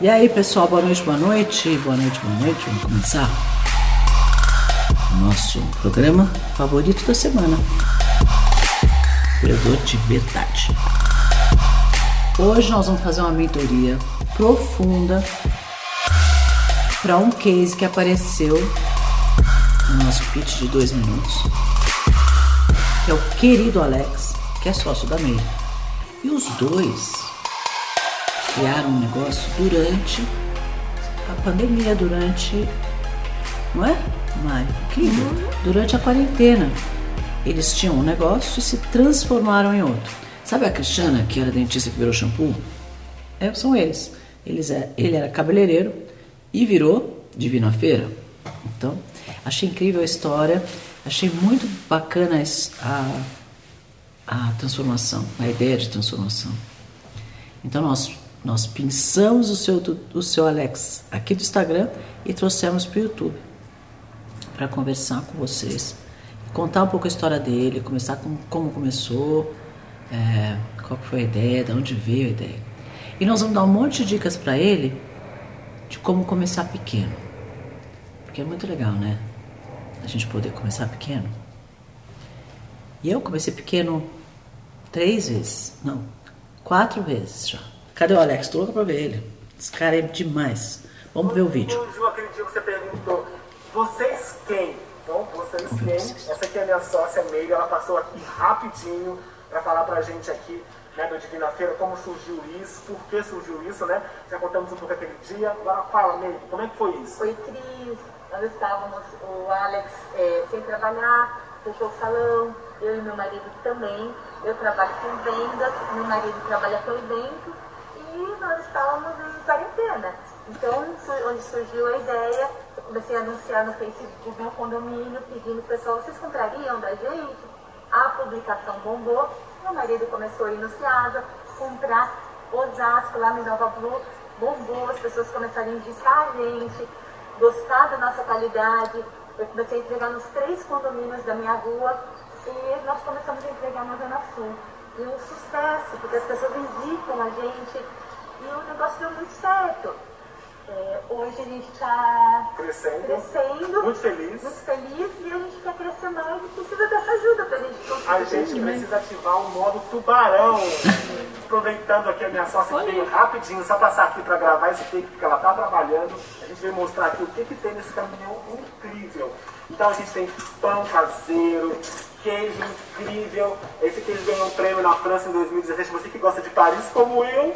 E aí, pessoal, boa noite, boa noite, boa noite, boa noite. Vamos começar o nosso programa favorito da semana. Cuidador de verdade. Hoje nós vamos fazer uma mentoria profunda para um case que apareceu no nosso pitch de dois minutos, que é o querido Alex, que é sócio da MEI. E os dois criaram um negócio durante a pandemia, durante. Não é, Mari? Incrível. Uhum. Durante a quarentena. Eles tinham um negócio e se transformaram em outro. Sabe a Cristiana, que era dentista que virou shampoo? É, são eles. eles é, ele era cabeleireiro e virou Divina Feira. Então, achei incrível a história. Achei muito bacana a, a transformação, a ideia de transformação. Então, nós nós pensamos o seu, o seu Alex aqui do Instagram e trouxemos para o YouTube para conversar com vocês, contar um pouco a história dele, começar com como começou, é, qual foi a ideia, de onde veio a ideia. E nós vamos dar um monte de dicas para ele de como começar pequeno. Porque é muito legal, né? A gente poder começar pequeno. E eu comecei pequeno três vezes, não, quatro vezes já. Cadê o Alex? Tô louca pra ver ele. Esse cara é demais. Vamos ver o vídeo. Ju, aquele dia você perguntou, vocês quem? Então, vocês quem? Essa aqui é a minha sócia Meire, ela passou aqui rapidinho para falar pra gente aqui né, do Divina Feira, como surgiu isso, por que surgiu isso, né? Já contamos um pouco aquele dia. Agora fala, Meire, como é que foi isso? Foi triste, nós estávamos, o Alex é, sem trabalhar, fechou o salão, eu e meu marido também. Eu trabalho com vendas, meu marido trabalha com eventos e nós estávamos em quarentena. Então, onde surgiu a ideia, eu comecei a anunciar no Facebook do meu condomínio, pedindo pessoal, vocês comprariam da gente? A publicação bombou, meu marido começou a ir no Ciasa, comprar Osasco, lá no Nova Blue, bombou, as pessoas começaram a indicar a gente, gostar da nossa qualidade. Eu comecei a entregar nos três condomínios da minha rua e nós começamos a entregar na Zona Sul. E um sucesso, porque as pessoas indicam a gente e o negócio deu muito certo. É, hoje a gente está crescendo, crescendo, muito feliz. muito feliz e a gente quer crescer mais e precisa dessa ajuda para a gente conseguir. A gente precisa ativar o modo tubarão. Aproveitando aqui a minha sócia que veio rapidinho, só passar aqui para gravar esse take que ela está trabalhando. A gente veio mostrar aqui o que, que tem nesse caminhão incrível. Então a gente tem pão caseiro, queijo incrível. Esse queijo ganhou um prêmio na França em 2017. Você que gosta de Paris como eu.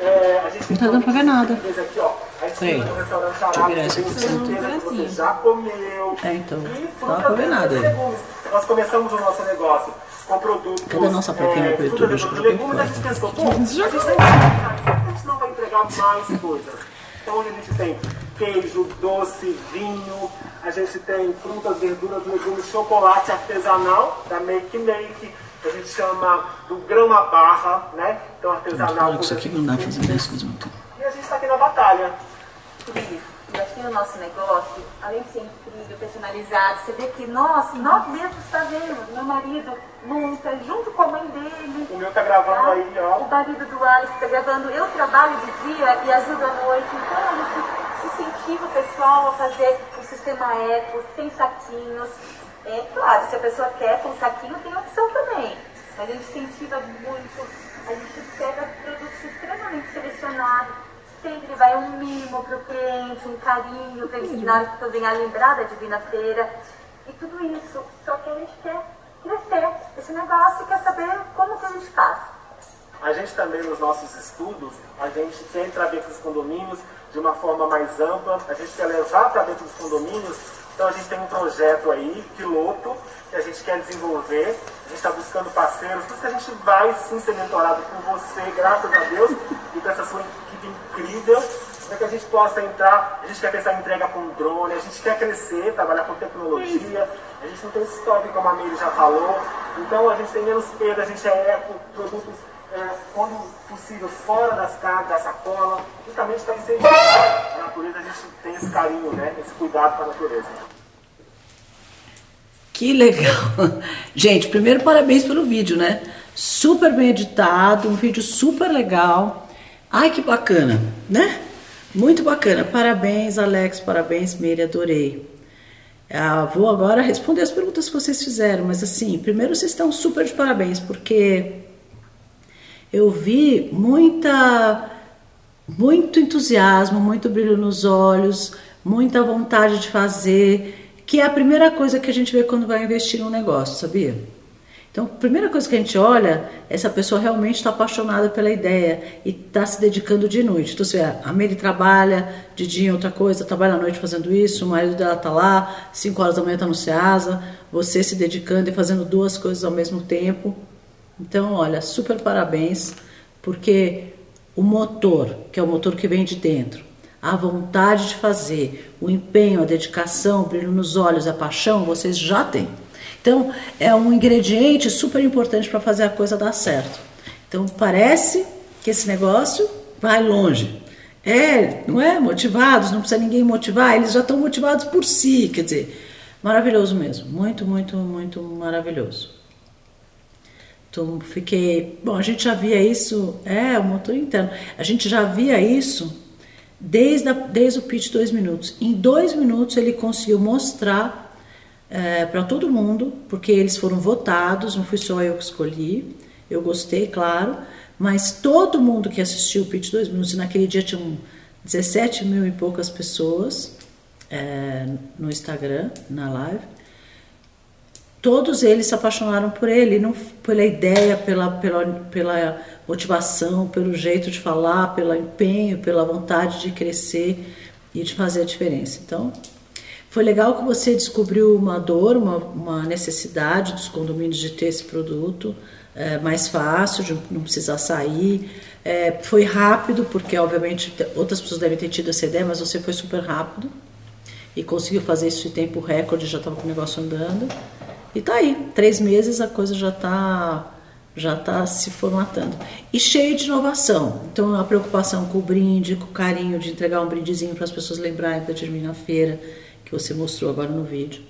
É, a gente não tá dando pra ver nada. Aqui, ó, Sei. Deixa eu virar essa aqui. que você já comeu. É, então. Não dá pra ver nada aí. Nós começamos o nosso negócio com produtos. Cadê a nossa plaquinha é, pro YouTube? e ver legumes. A gente pensou, pô, a gente, não vai entregar mais coisas. Então hoje a gente tem queijo, doce, vinho, a gente tem frutas, verduras, legumes, chocolate artesanal da Make Make, que a gente chama do grama barra, né? Então artesanal. Que isso aqui não dá pra fazer 10 coisas muito. E a gente está aqui na batalha. Tudo isso. E aqui no nosso negócio, além de ser incrível, personalizado, você vê que nós, nós mesmos fazemos. Meu marido monta junto com a mãe dele. O meu tá gravando tá? aí, ó. O marido do Alex está gravando. Eu trabalho de dia e ajudo à noite. Então a gente incentiva o pessoal a fazer o sistema eco, sem saquinhos. É claro, se a pessoa quer com saquinho, tem opção também. Mas a gente incentiva muito. A gente pega produtos extremamente selecionados. Sempre vai um mimo para o cliente, um carinho, para que for venha lembrar da Divina Feira. E tudo isso. Só que a gente quer crescer esse negócio e quer saber como que a gente faz. A gente também, nos nossos estudos, a gente quer entrar dentro dos condomínios de uma forma mais ampla, a gente quer levar para dentro dos condomínios. Então a gente tem um projeto aí, piloto, que a gente quer desenvolver. A gente está buscando parceiros, por isso que a gente vai sim ser mentorado por você, graças a Deus, e com essa sua equipe incrível, para que a gente possa entrar. A gente quer pensar em entrega com drone, a gente quer crescer, trabalhar com tecnologia. A gente não tem estoque, como a Meire já falou. Então a gente tem menos perda, a gente é eco, produtos é, quando possível, fora das cargas, da sacola, justamente para incentivar a natureza, a gente tem esse carinho, né? esse cuidado com a natureza. Que legal! Gente, primeiro parabéns pelo vídeo, né? Super bem editado, um vídeo super legal. Ai, que bacana, né? Muito bacana, parabéns Alex, parabéns Meire, adorei. Ah, vou agora responder as perguntas que vocês fizeram, mas assim, primeiro vocês estão super de parabéns, porque eu vi muita, muito entusiasmo, muito brilho nos olhos, muita vontade de fazer, que é a primeira coisa que a gente vê quando vai investir num negócio, sabia? Então, a primeira coisa que a gente olha é se a pessoa realmente está apaixonada pela ideia e está se dedicando de noite. Então, se a Mary trabalha de dia em outra coisa, trabalha à noite fazendo isso, o marido dela está lá, 5 horas da manhã está no SEASA, você se dedicando e fazendo duas coisas ao mesmo tempo. Então, olha, super parabéns, porque o motor, que é o motor que vem de dentro, a vontade de fazer, o empenho, a dedicação, o brilho nos olhos, a paixão, vocês já têm. Então, é um ingrediente super importante para fazer a coisa dar certo. Então, parece que esse negócio vai longe. É, não é? Motivados, não precisa ninguém motivar, eles já estão motivados por si, quer dizer, maravilhoso mesmo, muito, muito, muito maravilhoso. Então, fiquei. Bom, a gente já via isso, é, o motor interno, a gente já via isso desde, a, desde o pitch dois minutos. Em dois minutos ele conseguiu mostrar é, para todo mundo, porque eles foram votados, não fui só eu que escolhi. Eu gostei, claro, mas todo mundo que assistiu o Pitch 2 Minutos, naquele dia tinham 17 mil e poucas pessoas é, no Instagram, na live, todos eles se apaixonaram por ele, não pela ideia, pela, pela, pela motivação, pelo jeito de falar, pelo empenho, pela vontade de crescer e de fazer a diferença. Então, foi legal que você descobriu uma dor, uma, uma necessidade dos condomínios de ter esse produto é, mais fácil, de não precisar sair. É, foi rápido, porque obviamente outras pessoas devem ter tido essa ideia, mas você foi super rápido e conseguiu fazer isso em tempo recorde, já estava com o negócio andando. E tá aí, três meses a coisa já está já tá se formatando. E cheio de inovação. Então a preocupação com o brinde, com o carinho de entregar um brindezinho para as pessoas lembrarem da termina-feira que você mostrou agora no vídeo.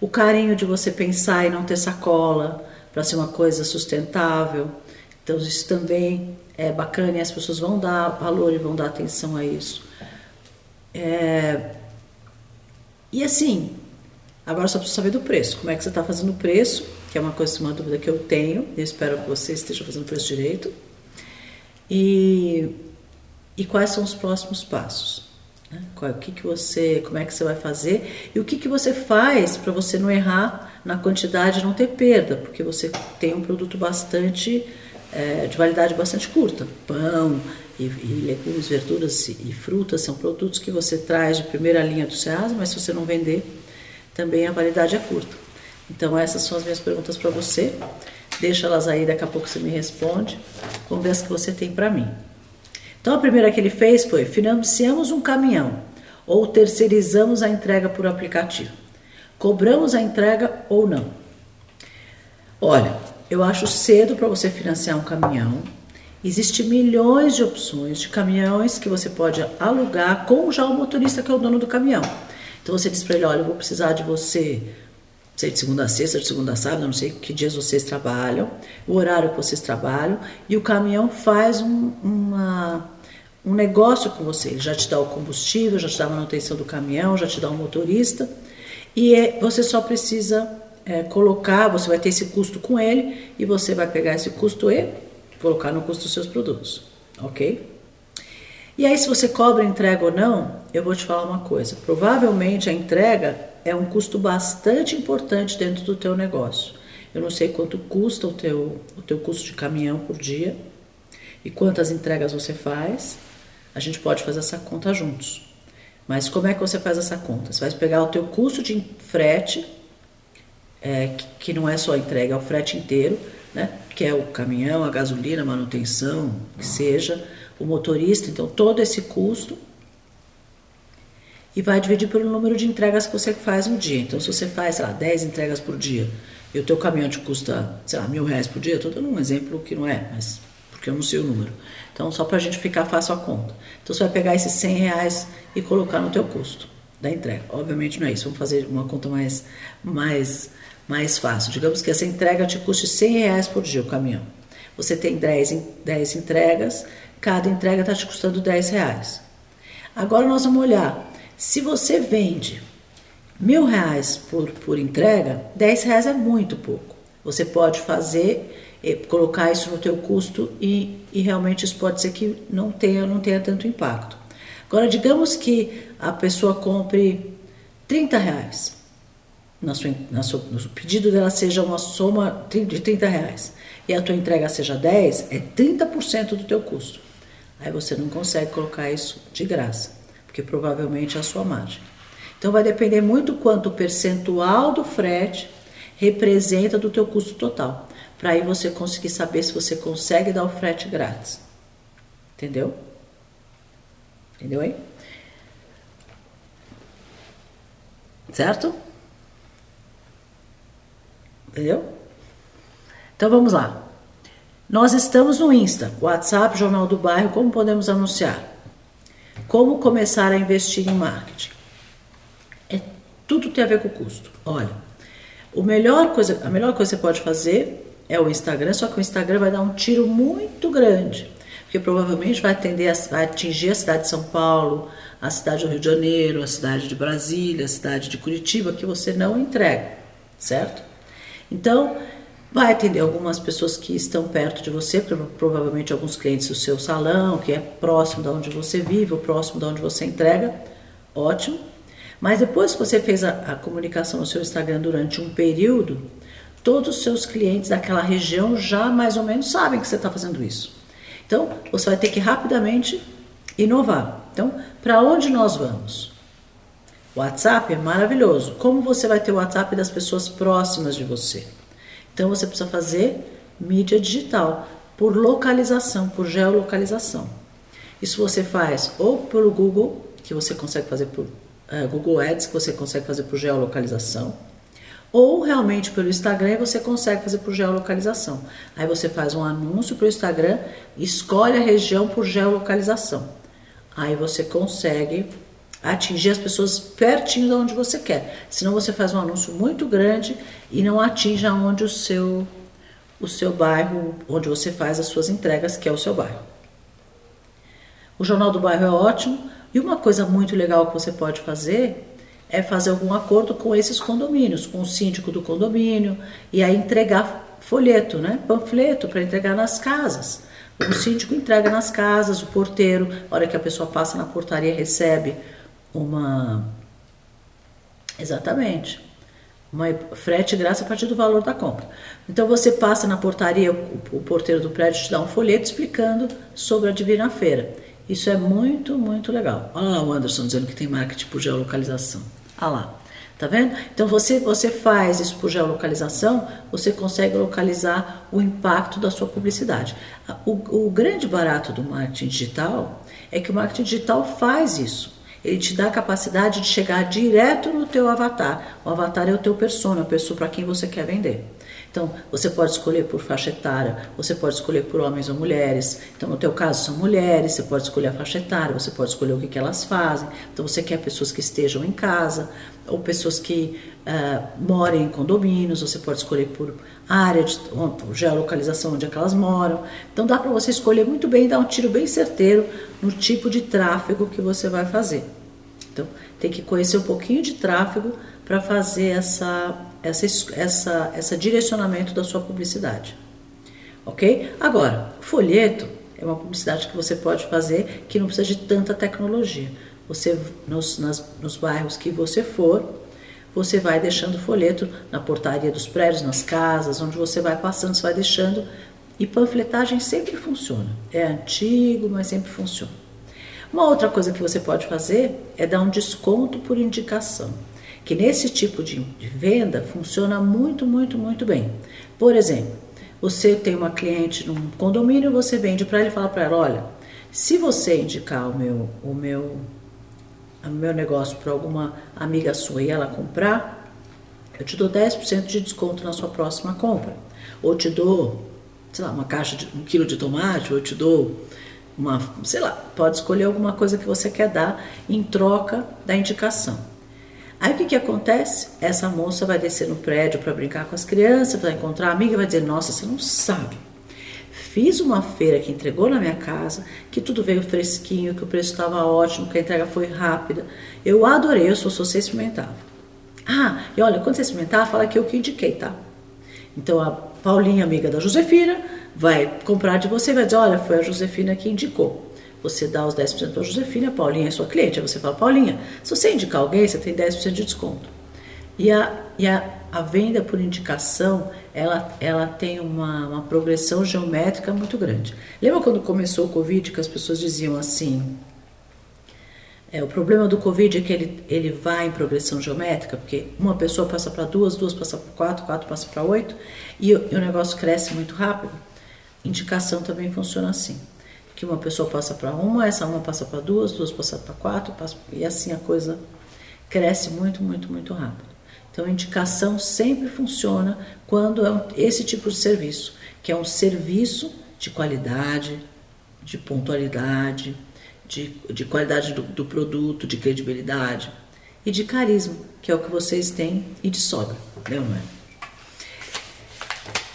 O carinho de você pensar e não ter sacola para ser uma coisa sustentável. Então isso também é bacana e as pessoas vão dar valor e vão dar atenção a isso. É... E assim, agora só preciso saber do preço. Como é que você está fazendo o preço? Que é uma coisa, uma dúvida que eu tenho. Eu espero que você esteja fazendo o preço direito. E, e quais são os próximos passos? Né? Qual, o que, que você, como é que você vai fazer e o que, que você faz para você não errar na quantidade e não ter perda, porque você tem um produto bastante é, de validade bastante curta. Pão e, e legumes, verduras e, e, frutas são produtos que você traz de primeira linha do SEAS, mas se você não vender, também a validade é curta. Então essas são as minhas perguntas para você. Deixa elas aí, daqui a pouco você me responde. Vamos ver as que você tem para mim. Então a primeira que ele fez foi: financiamos um caminhão ou terceirizamos a entrega por aplicativo. Cobramos a entrega ou não? Olha, eu acho cedo para você financiar um caminhão. Existem milhões de opções de caminhões que você pode alugar com já o motorista que é o dono do caminhão. Então você diz para ele: olha, eu vou precisar de você sei, de segunda a sexta, de segunda a sábado, não sei que dias vocês trabalham, o horário que vocês trabalham, e o caminhão faz um, uma, um negócio com você. Ele já te dá o combustível, já te dá a manutenção do caminhão, já te dá o um motorista. E é, você só precisa é, colocar, você vai ter esse custo com ele e você vai pegar esse custo e colocar no custo dos seus produtos, ok? E aí, se você cobra entrega ou não, eu vou te falar uma coisa. Provavelmente a entrega é um custo bastante importante dentro do teu negócio. Eu não sei quanto custa o teu, o teu custo de caminhão por dia e quantas entregas você faz a gente pode fazer essa conta juntos. Mas como é que você faz essa conta? Você vai pegar o teu custo de frete, é, que, não é só entrega, é o frete inteiro, né? que é o caminhão, a gasolina, a manutenção, que seja, o motorista, então todo esse custo, e vai dividir pelo número de entregas que você faz no dia. Então, se você faz, sei lá, 10 entregas por dia, e o teu caminhão te custa, sei lá, mil reais por dia, estou dando um exemplo que não é, mas porque eu não sei o número. Então, só para a gente ficar fácil a conta. Então, você vai pegar esses 100 reais e colocar no teu custo da entrega. Obviamente não é isso, vamos fazer uma conta mais, mais, mais fácil. Digamos que essa entrega te custe 100 reais por dia o caminhão. Você tem 10, 10 entregas, cada entrega está te custando 10 reais. Agora nós vamos olhar. Se você vende mil reais por, por entrega, dez reais é muito pouco. Você pode fazer, eh, colocar isso no teu custo e, e realmente isso pode ser que não tenha, não tenha tanto impacto. Agora, digamos que a pessoa compre 30 reais. Na sua, na sua, no pedido dela seja uma soma de 30 reais e a tua entrega seja 10, é 30% do teu custo. Aí você não consegue colocar isso de graça, porque provavelmente é a sua margem. Então vai depender muito quanto o percentual do frete representa do teu custo total, para aí você conseguir saber se você consegue dar o frete grátis. Entendeu? Entendeu aí? Certo? Entendeu? Então vamos lá. Nós estamos no Insta, WhatsApp, Jornal do Bairro, como podemos anunciar? Como começar a investir em marketing? É tudo tem a ver com o custo. Olha, o melhor coisa, a melhor coisa que você pode fazer é o Instagram, só que o Instagram vai dar um tiro muito grande, porque provavelmente vai atender, vai atingir a cidade de São Paulo, a cidade do Rio de Janeiro, a cidade de Brasília, a cidade de Curitiba, que você não entrega, certo? Então, vai atender algumas pessoas que estão perto de você, provavelmente alguns clientes do seu salão, que é próximo de onde você vive, ou próximo de onde você entrega, ótimo. Mas depois que você fez a, a comunicação no seu Instagram durante um período, todos os seus clientes daquela região já mais ou menos sabem que você está fazendo isso. Então, você vai ter que rapidamente inovar. Então, para onde nós vamos? WhatsApp é maravilhoso. Como você vai ter o WhatsApp das pessoas próximas de você? Então, você precisa fazer mídia digital por localização, por geolocalização. Isso você faz ou pelo Google, que você consegue fazer por uh, Google Ads, que você consegue fazer por geolocalização, ou realmente pelo Instagram você consegue fazer por geolocalização. Aí você faz um anúncio para o Instagram, escolhe a região por geolocalização. Aí você consegue atingir as pessoas pertinho de onde você quer. Senão você faz um anúncio muito grande e não atinge aonde o seu o seu bairro, onde você faz as suas entregas, que é o seu bairro. O Jornal do Bairro é ótimo e uma coisa muito legal que você pode fazer é fazer algum acordo com esses condomínios, com o síndico do condomínio e aí entregar folheto, né? Panfleto para entregar nas casas. O síndico entrega nas casas, o porteiro, a hora que a pessoa passa na portaria, recebe uma. Exatamente. Uma frete grátis a partir do valor da compra. Então você passa na portaria, o, porteiro do prédio te dá um folheto explicando sobre a Divina Feira. Isso é muito, muito legal. Olha lá o Anderson dizendo que tem marketing por geolocalização. Olha lá. Tá vendo? Então você você faz isso por geolocalização, você consegue localizar o impacto da sua publicidade. O, o grande barato do marketing digital é que o marketing digital faz isso. Ele te dá a capacidade de chegar direto no teu avatar. O avatar é o teu persona, a pessoa para quem você quer vender. Então, você pode escolher por faixa etária, você pode escolher por homens ou mulheres. Então, no teu caso, são mulheres, você pode escolher a faixa etária, você pode escolher o que, que elas fazem. Então, você quer pessoas que estejam em casa, ou pessoas que uh, morem em condomínios, você pode escolher por área de geolocalização onde é que elas moram. Então, dá para você escolher muito bem e dar um tiro bem certeiro no tipo de tráfego que você vai fazer. Então, tem que conhecer um pouquinho de tráfego para fazer essa, essa, essa, essa direcionamento da sua publicidade. Ok? Agora, folheto é uma publicidade que você pode fazer que não precisa de tanta tecnologia. Você nos, nas, nos bairros que você for, você vai deixando folheto na portaria dos prédios, nas casas, onde você vai passando, você vai deixando. E panfletagem sempre funciona. É antigo, mas sempre funciona. Uma outra coisa que você pode fazer é dar um desconto por indicação, que nesse tipo de, de venda funciona muito, muito, muito bem. Por exemplo, você tem uma cliente num condomínio, você vende para ela e fala para ela, olha, se você indicar o meu, o meu, o meu negócio para alguma amiga sua e ela comprar, eu te dou 10% de desconto na sua próxima compra. Ou te dou, sei lá, uma caixa de um quilo de tomate, ou te dou uma, sei lá, pode escolher alguma coisa que você quer dar em troca da indicação. Aí o que, que acontece? Essa moça vai descer no prédio para brincar com as crianças, vai encontrar a amiga e vai dizer: Nossa, você não sabe. fiz uma feira que entregou na minha casa, que tudo veio fresquinho, que o preço estava ótimo, que a entrega foi rápida. Eu adorei, eu sou se você experimentava. Ah, e olha, quando você experimentar, fala que eu que indiquei, tá? Então a Paulinha, amiga da Josefina, vai comprar de você e vai dizer: olha, foi a Josefina que indicou. Você dá os 10% para a Josefina, a Paulinha é sua cliente. Aí você fala: Paulinha, se você indicar alguém, você tem 10% de desconto. E a, e a, a venda por indicação, ela, ela tem uma, uma progressão geométrica muito grande. Lembra quando começou o Covid que as pessoas diziam assim: é, o problema do Covid é que ele, ele vai em progressão geométrica, porque uma pessoa passa para duas, duas passa para quatro, quatro passa para oito, e, e, o negócio cresce muito rápido. Indicação também funciona assim. Que uma pessoa passa para uma, essa uma passa para duas, duas passa para quatro, passa, e assim a coisa cresce muito, muito, muito rápido. Então, indicação sempre funciona quando é esse tipo de serviço, que é um serviço de qualidade, de pontualidade, de, de qualidade do, do produto, de credibilidade e de carisma, que é o que vocês têm, e de sobra, né, é?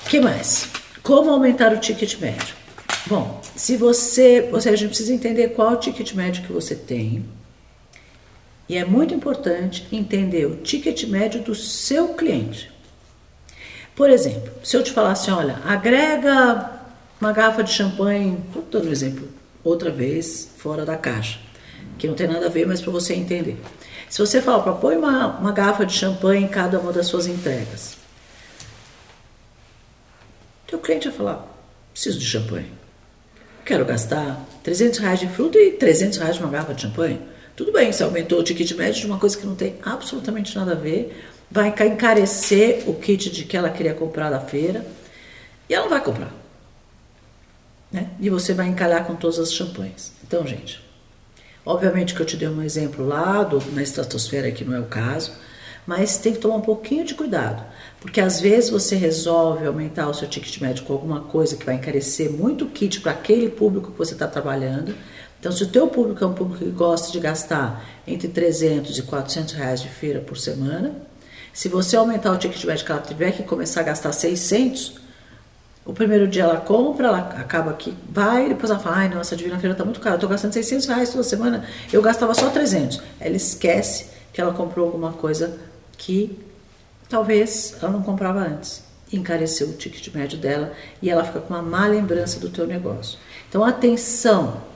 que mais? Como aumentar o ticket médio? Bom, se você, ou seja, a gente precisa entender qual ticket médio que você tem, e é muito importante entender o ticket médio do seu cliente. Por exemplo, se eu te falar assim, olha, agrega uma garrafa de champanhe, estou dando um exemplo outra vez, fora da caixa, que não tem nada a ver, mas para você entender. Se você falar para põe uma, uma garrafa de champanhe em cada uma das suas entregas, teu cliente vai falar, preciso de champanhe. Quero gastar 300 reais de fruta e 300 reais de uma garrafa de champanhe. Tudo bem, você aumentou o ticket médio de uma coisa que não tem absolutamente nada a ver, vai encarecer o kit de que ela queria comprar da feira e ela não vai comprar. Né? E você vai encalhar com todas as champanhes. Então, gente, obviamente que eu te dei um exemplo lá do, na estratosfera, que não é o caso, mas tem que tomar um pouquinho de cuidado, porque às vezes você resolve aumentar o seu ticket médio com alguma coisa que vai encarecer muito o kit para aquele público que você está trabalhando, então, se o teu público é um público que gosta de gastar entre 300 e 400 reais de feira por semana, se você aumentar o ticket médio que ela tiver que começar a gastar 600, o primeiro dia ela compra, ela acaba que vai, depois ela fala, ai, nossa, a Divina Feira tá muito cara, eu tô gastando 600 reais toda semana, eu gastava só 300. Ela esquece que ela comprou alguma coisa que talvez ela não comprava antes. Encareceu o ticket médio dela e ela fica com uma má lembrança do teu negócio. Então, atenção!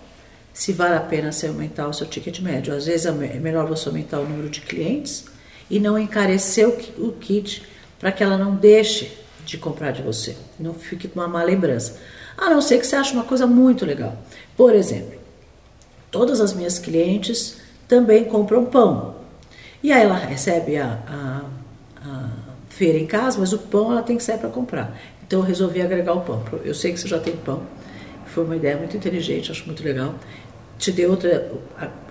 se vale a pena você aumentar o seu ticket médio. Às vezes é, é melhor você aumentar o número de clientes e não encarecer o kit para que ela não deixe de comprar de você, não fique com uma má lembrança. A não ser que você ache uma coisa muito legal. Por exemplo, todas as minhas clientes também compram pão. E aí ela recebe a, a, a feira em casa, mas o pão ela tem que sair para comprar. Então eu resolvi agregar o pão. Eu sei que você já tem pão. Foi uma ideia muito inteligente, acho muito legal te dei, outra,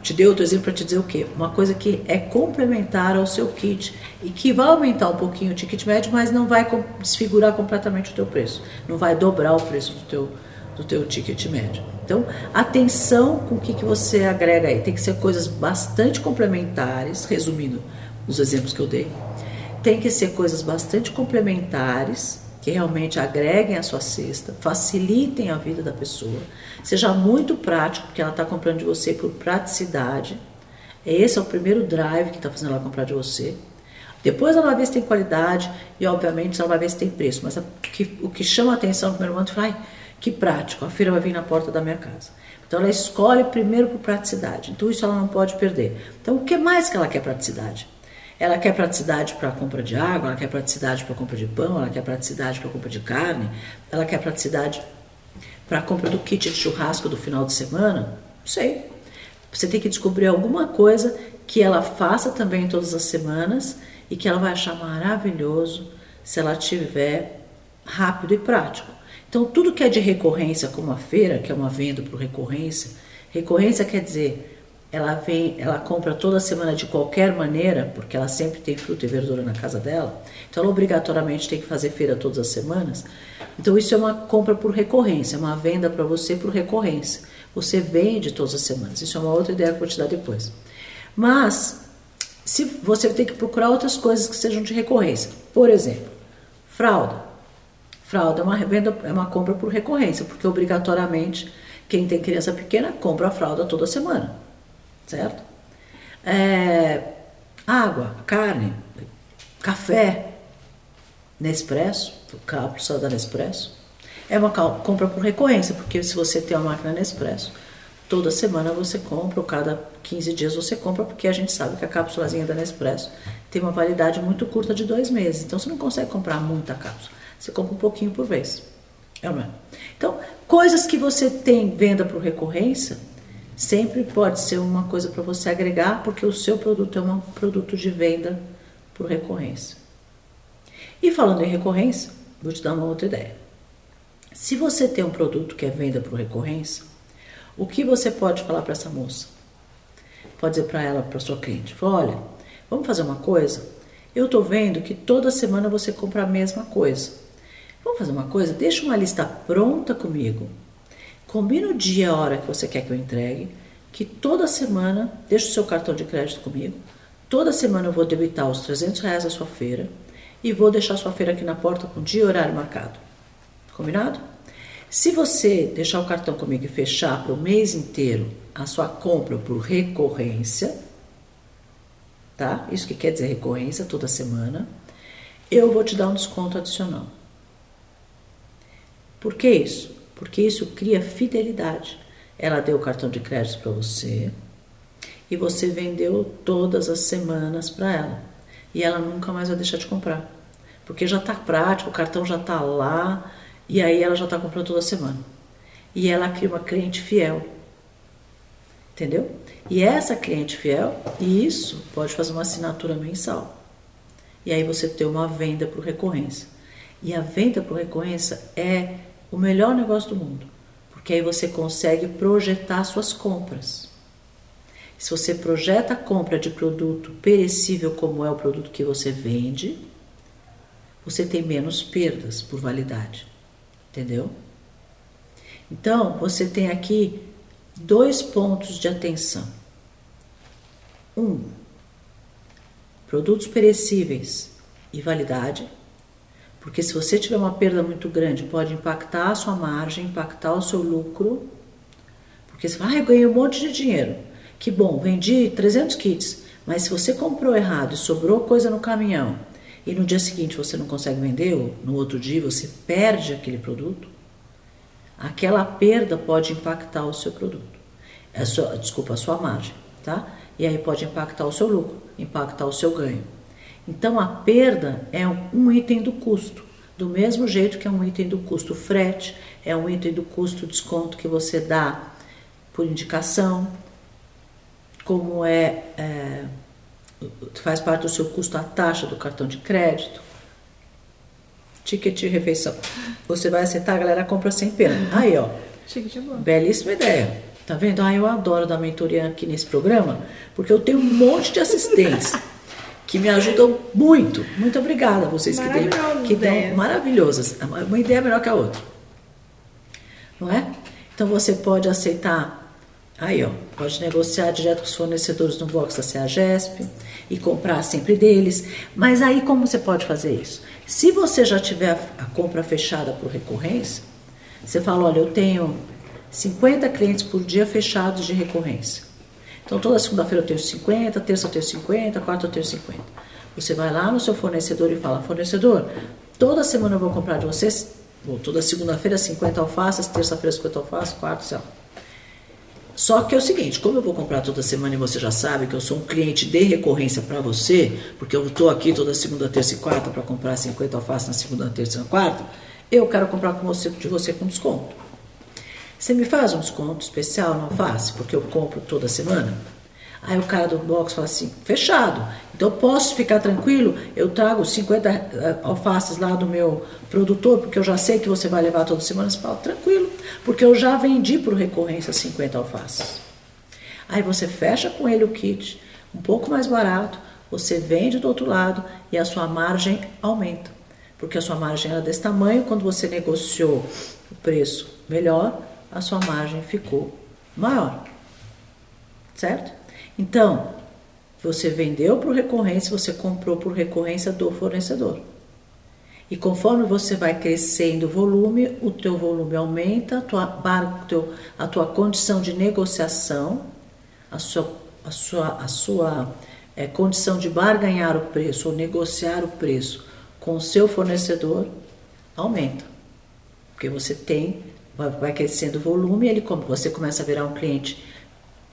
te dei outro exemplo para te dizer o quê? Uma coisa que é complementar ao seu kit e que vai aumentar um pouquinho o ticket médio, mas não vai desfigurar completamente o teu preço. Não vai dobrar o preço do teu, do teu ticket médio. Então, atenção com o que, que você agrega aí. Tem que ser coisas bastante complementares, resumindo os exemplos que eu dei. Tem que ser coisas bastante complementares que realmente agreguem a sua cesta, facilitem a vida da pessoa, seja muito prático, porque ela está comprando de você por praticidade. Esse é o primeiro drive que está fazendo ela comprar de você. Depois ela vai ver se tem qualidade e, obviamente, ela vai ver se tem preço. Mas que, o que chama a atenção no primeiro momento é que prático, a feira vai vir na porta da minha casa. Então ela escolhe primeiro por praticidade. Então isso ela não pode perder. Então o que mais que ela quer praticidade? Ela quer praticidade para a compra de água, ela quer praticidade para a compra de pão, ela quer praticidade para a compra de carne, ela quer praticidade para a compra do kit de churrasco do final de semana. Não sei. Você tem que descobrir alguma coisa que ela faça também todas as semanas e que ela vai achar maravilhoso se ela tiver rápido e prático. Então, tudo que é de recorrência, como a feira, que é uma venda por recorrência, recorrência quer dizer ela vem, ela compra toda semana de qualquer maneira, porque ela sempre tem fruta e verdura na casa dela, então ela obrigatoriamente tem que fazer feira todas as semanas. Então isso é uma compra por recorrência, uma venda para você por recorrência. Você vende todas as semanas. Isso é uma outra ideia que eu vou te dar depois. Mas se você tem que procurar outras coisas que sejam de recorrência. Por exemplo, fralda. Fralda é uma, venda, é uma compra por recorrência, porque obrigatoriamente quem tem criança pequena compra a fralda toda semana, certo? É, água, carne, café, Nespresso, cápsula da Nespresso, é uma compra por recorrência, porque se você tem uma máquina Nespresso, toda semana você compra, ou cada 15 dias você compra, porque a gente sabe que a cápsulazinha da Nespresso tem uma validade muito curta de dois meses. Então você não consegue comprar muita cápsula, você compra um pouquinho por vez. É não é? Então, coisas que você tem venda por recorrência, sempre pode ser uma coisa para você agregar, porque o seu produto é um produto de venda por recorrência. E falando em recorrência, vou te dar uma outra ideia. Se você tem um produto que é venda por recorrência, o que você pode falar para essa moça? Pode dizer para ela, para sua cliente: olha, vamos fazer uma coisa? Eu estou vendo que toda semana você compra a mesma coisa. Vamos fazer uma coisa? Deixa uma lista pronta comigo. Combina o dia e a hora que você quer que eu entregue, que toda semana, deixa o seu cartão de crédito comigo. Toda semana eu vou debitar os 300 reais da sua feira e vou deixar sua feira aqui na porta com dia e horário marcado. Combinado? Se você deixar o cartão comigo e fechar para o mês inteiro a sua compra por recorrência, tá? Isso que quer dizer recorrência toda semana, eu vou te dar um desconto adicional. Por que isso? Porque isso cria fidelidade. Ela deu o cartão de crédito para você e você vendeu todas as semanas para ela. E ela nunca mais vai deixar de comprar. Porque já está prático, o cartão já está lá, e aí ela já está comprando toda semana. E ela cria uma cliente fiel. Entendeu? E essa cliente fiel, isso pode fazer uma assinatura mensal. E aí você tem uma venda por recorrência. E a venda por recorrência é o melhor negócio do mundo. Porque aí você consegue projetar suas compras. Se você projeta a compra de produto perecível, como é o produto que você vende, você tem menos perdas por validade. Entendeu? Então, você tem aqui dois pontos de atenção. Um, produtos perecíveis e validade, porque se você tiver uma perda muito grande, pode impactar a sua margem, impactar o seu lucro, porque você fala, ah, eu ganhei um monte de dinheiro. Que bom, vendi 300 kits, mas se você comprou errado e sobrou coisa no caminhão, e no dia seguinte você não consegue vender, ou no outro dia você perde aquele produto, aquela perda pode impactar o seu produto. A sua, desculpa, a sua margem, tá? E aí pode impactar o seu lucro, impactar o seu ganho. Então a perda é um item do custo, do mesmo jeito que é um item do custo frete, é um item do custo desconto que você dá por indicação, como é, é faz parte do seu custo a taxa do cartão de crédito, ticket de refeição. Você vai aceitar, a galera compra sem pena. Aí, ó. Ticket bom. Belíssima ideia. Tá vendo? Ah, eu adoro dar mentoria aqui nesse programa, porque eu tenho um monte de assistentes que me ajudam muito. Muito obrigada a vocês que, têm, que dão maravilhosas. Uma ideia melhor que a outra. Não é? Então você pode aceitar Aí, ó, pode negociar direto com os fornecedores no box da CEAGESP e comprar sempre deles. Mas aí, como você pode fazer isso? Se você já tiver a compra fechada por recorrência, você fala: olha, eu tenho 50 clientes por dia fechados de recorrência. Então, toda segunda-feira eu tenho 50, terça eu tenho 50, quarta eu tenho 50. Você vai lá no seu fornecedor e fala: fornecedor, toda semana eu vou comprar de vocês, ou toda segunda-feira 50 alfaces, terça-feira 50 alfaces, quarta, sei lá. Só que é o seguinte, como eu vou comprar toda semana e você já sabe que eu sou um cliente de recorrência para você, porque eu estou aqui toda segunda, terça e quarta para comprar 50 alfaces na segunda, terça e quarta, eu quero comprar com você, de você com desconto. Você me faz um desconto especial na alface, porque eu compro toda semana? Aí o cara do box fala assim: fechado. Então posso ficar tranquilo? Eu trago 50 eh, alfaces lá do meu produtor, porque eu já sei que você vai levar toda semana. Você fala: tranquilo, porque eu já vendi por recorrência 50 alfaces. Aí você fecha com ele o kit, um pouco mais barato, você vende do outro lado e a sua margem aumenta. Porque a sua margem era desse tamanho, quando você negociou o preço melhor, a sua margem ficou maior. Certo? Então, você vendeu por recorrência, você comprou por recorrência do fornecedor. E conforme você vai crescendo o volume, o teu volume aumenta, a tua, a tua condição de negociação, a sua, a sua, a sua é, condição de barganhar o preço ou negociar o preço com o seu fornecedor aumenta. Porque você tem, vai, crescendo o volume, ele, você começa a virar um cliente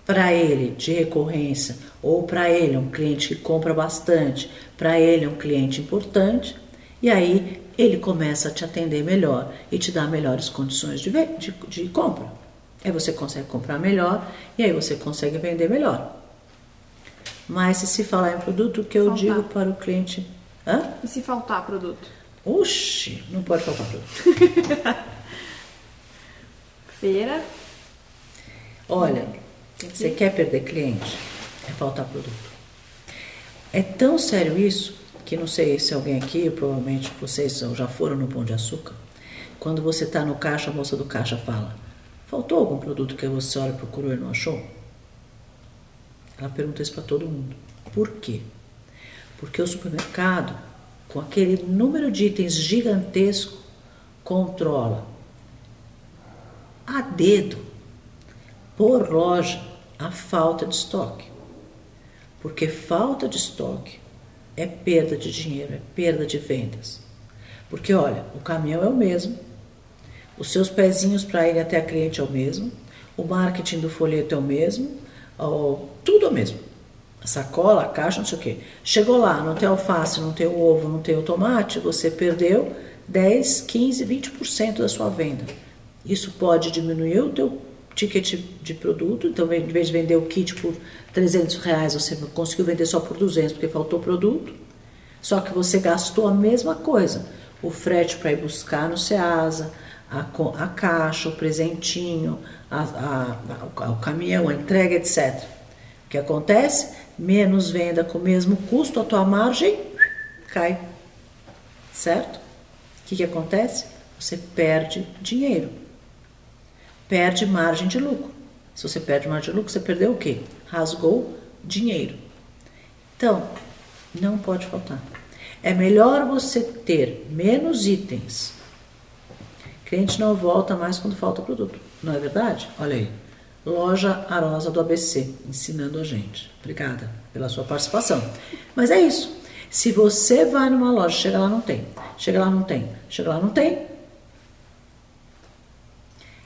para ele de recorrência ou para ele um cliente que compra bastante, para ele um cliente importante, e aí ele começa a te atender melhor e te dar melhores condições de, de, de compra. Aí você consegue comprar melhor e aí você consegue vender melhor. Mas se se falar em produto, o que eu faltar. digo para o cliente. Hã? E se faltar produto? Oxi, não pode faltar produto. Feira. Olha, você quer perder cliente? É faltar produto. É tão sério isso que não sei se alguém aqui, provavelmente vocês já foram no Pão de Açúcar. Quando você está no caixa, a moça do caixa fala: Faltou algum produto que você olha, procurou e não achou? Ela pergunta isso para todo mundo. Por quê? Porque o supermercado, com aquele número de itens gigantesco, controla a dedo, por loja, a falta de estoque. Porque falta de estoque é perda de dinheiro, é perda de vendas. Porque olha, o caminhão é o mesmo, os seus pezinhos para ir até a cliente é o mesmo, o marketing do folheto é o mesmo, tudo é o mesmo. A sacola, a caixa, não sei o quê. Chegou lá, não tem alface, não tem ovo, não tem o tomate, você perdeu 10, 15, 20% da sua venda. Isso pode diminuir o teu ticket de produto, então em vez de vender o kit por 300 reais, você conseguiu vender só por 200 porque faltou produto, só que você gastou a mesma coisa, o frete para ir buscar no Ceasa, a, a caixa, o presentinho, a, a, o caminhão, a entrega, etc. O que acontece? Menos venda com o mesmo custo, a tua margem cai, certo? O que, que acontece? Você perde dinheiro perde margem de lucro. Se você perde margem de lucro, você perdeu o quê? Rasgou dinheiro. Então, não pode faltar. É melhor você ter menos itens. Cliente não volta mais quando falta produto. Não é verdade? Olha aí. Loja Arosa do ABC, ensinando a gente. Obrigada pela sua participação. Mas é isso. Se você vai numa loja, chega lá não tem, chega lá não tem, chega lá não tem,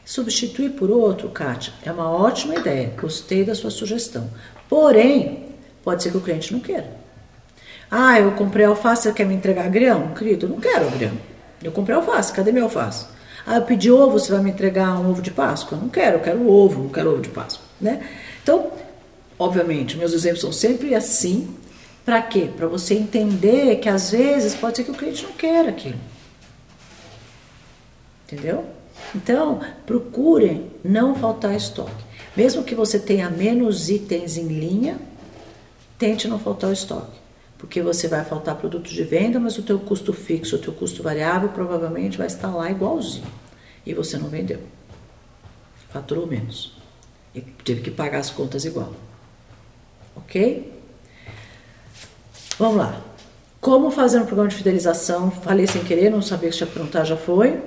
Substituir por outro, Kátia, é uma ótima ideia. Gostei da sua sugestão. Porém, pode ser que o cliente não queira. Ah, eu comprei alface, você quer me entregar grão? Querido, eu não quero grão. Eu comprei alface, cadê meu alface? Ah, eu pedi ovo, você vai me entregar um ovo de Páscoa? Não quero, eu quero ovo, não quero ovo de Páscoa, né? Então, obviamente, meus exemplos são sempre assim. Para quê? Para você entender que às vezes pode ser que o cliente não queira aquilo. Entendeu? Então, procurem não faltar estoque. Mesmo que você tenha menos itens em linha, tente não faltar o estoque. Porque você vai faltar produtos de venda, mas o teu custo fixo, o teu custo variável provavelmente vai estar lá igualzinho. E você não vendeu. Faturou menos. E teve que pagar as contas igual. Ok? Vamos lá. Como fazer um programa de fidelização? Falei sem querer, não sabia que tinha perguntar, já foi.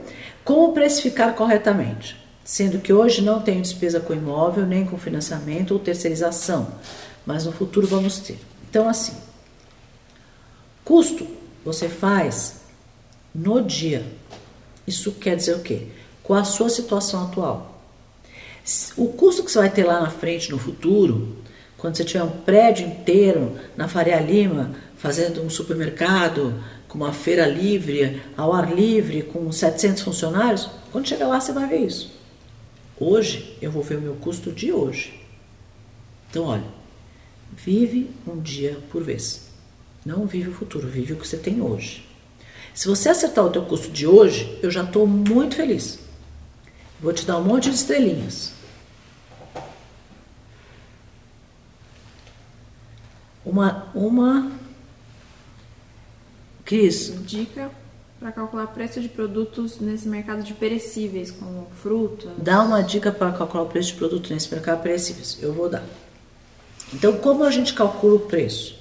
Como precificar corretamente? Sendo que hoje não tenho despesa com imóvel, nem com financiamento ou terceirização, mas no futuro vamos ter. Então, assim, custo você faz no dia. Isso quer dizer o quê? Com a sua situação atual. O custo que você vai ter lá na frente, no futuro, quando você tiver um prédio inteiro na Faria Lima, fazendo um supermercado, com uma feira livre, ao ar livre, com 700 funcionários, quando chegar lá você vai ver isso. Hoje eu vou ver o meu custo de hoje. Então, olha, vive um dia por vez. Não vive o futuro, vive o que você tem hoje. Se você acertar o teu custo de hoje, eu já estou muito feliz. Vou te dar um monte de estrelinhas. Uma, uma Cris. Dica para calcular preço de produtos nesse mercado de perecíveis, como fruta. Dá uma dica para calcular o preço de produto nesse mercado de perecíveis. Eu vou dar. Então, como a gente calcula o preço?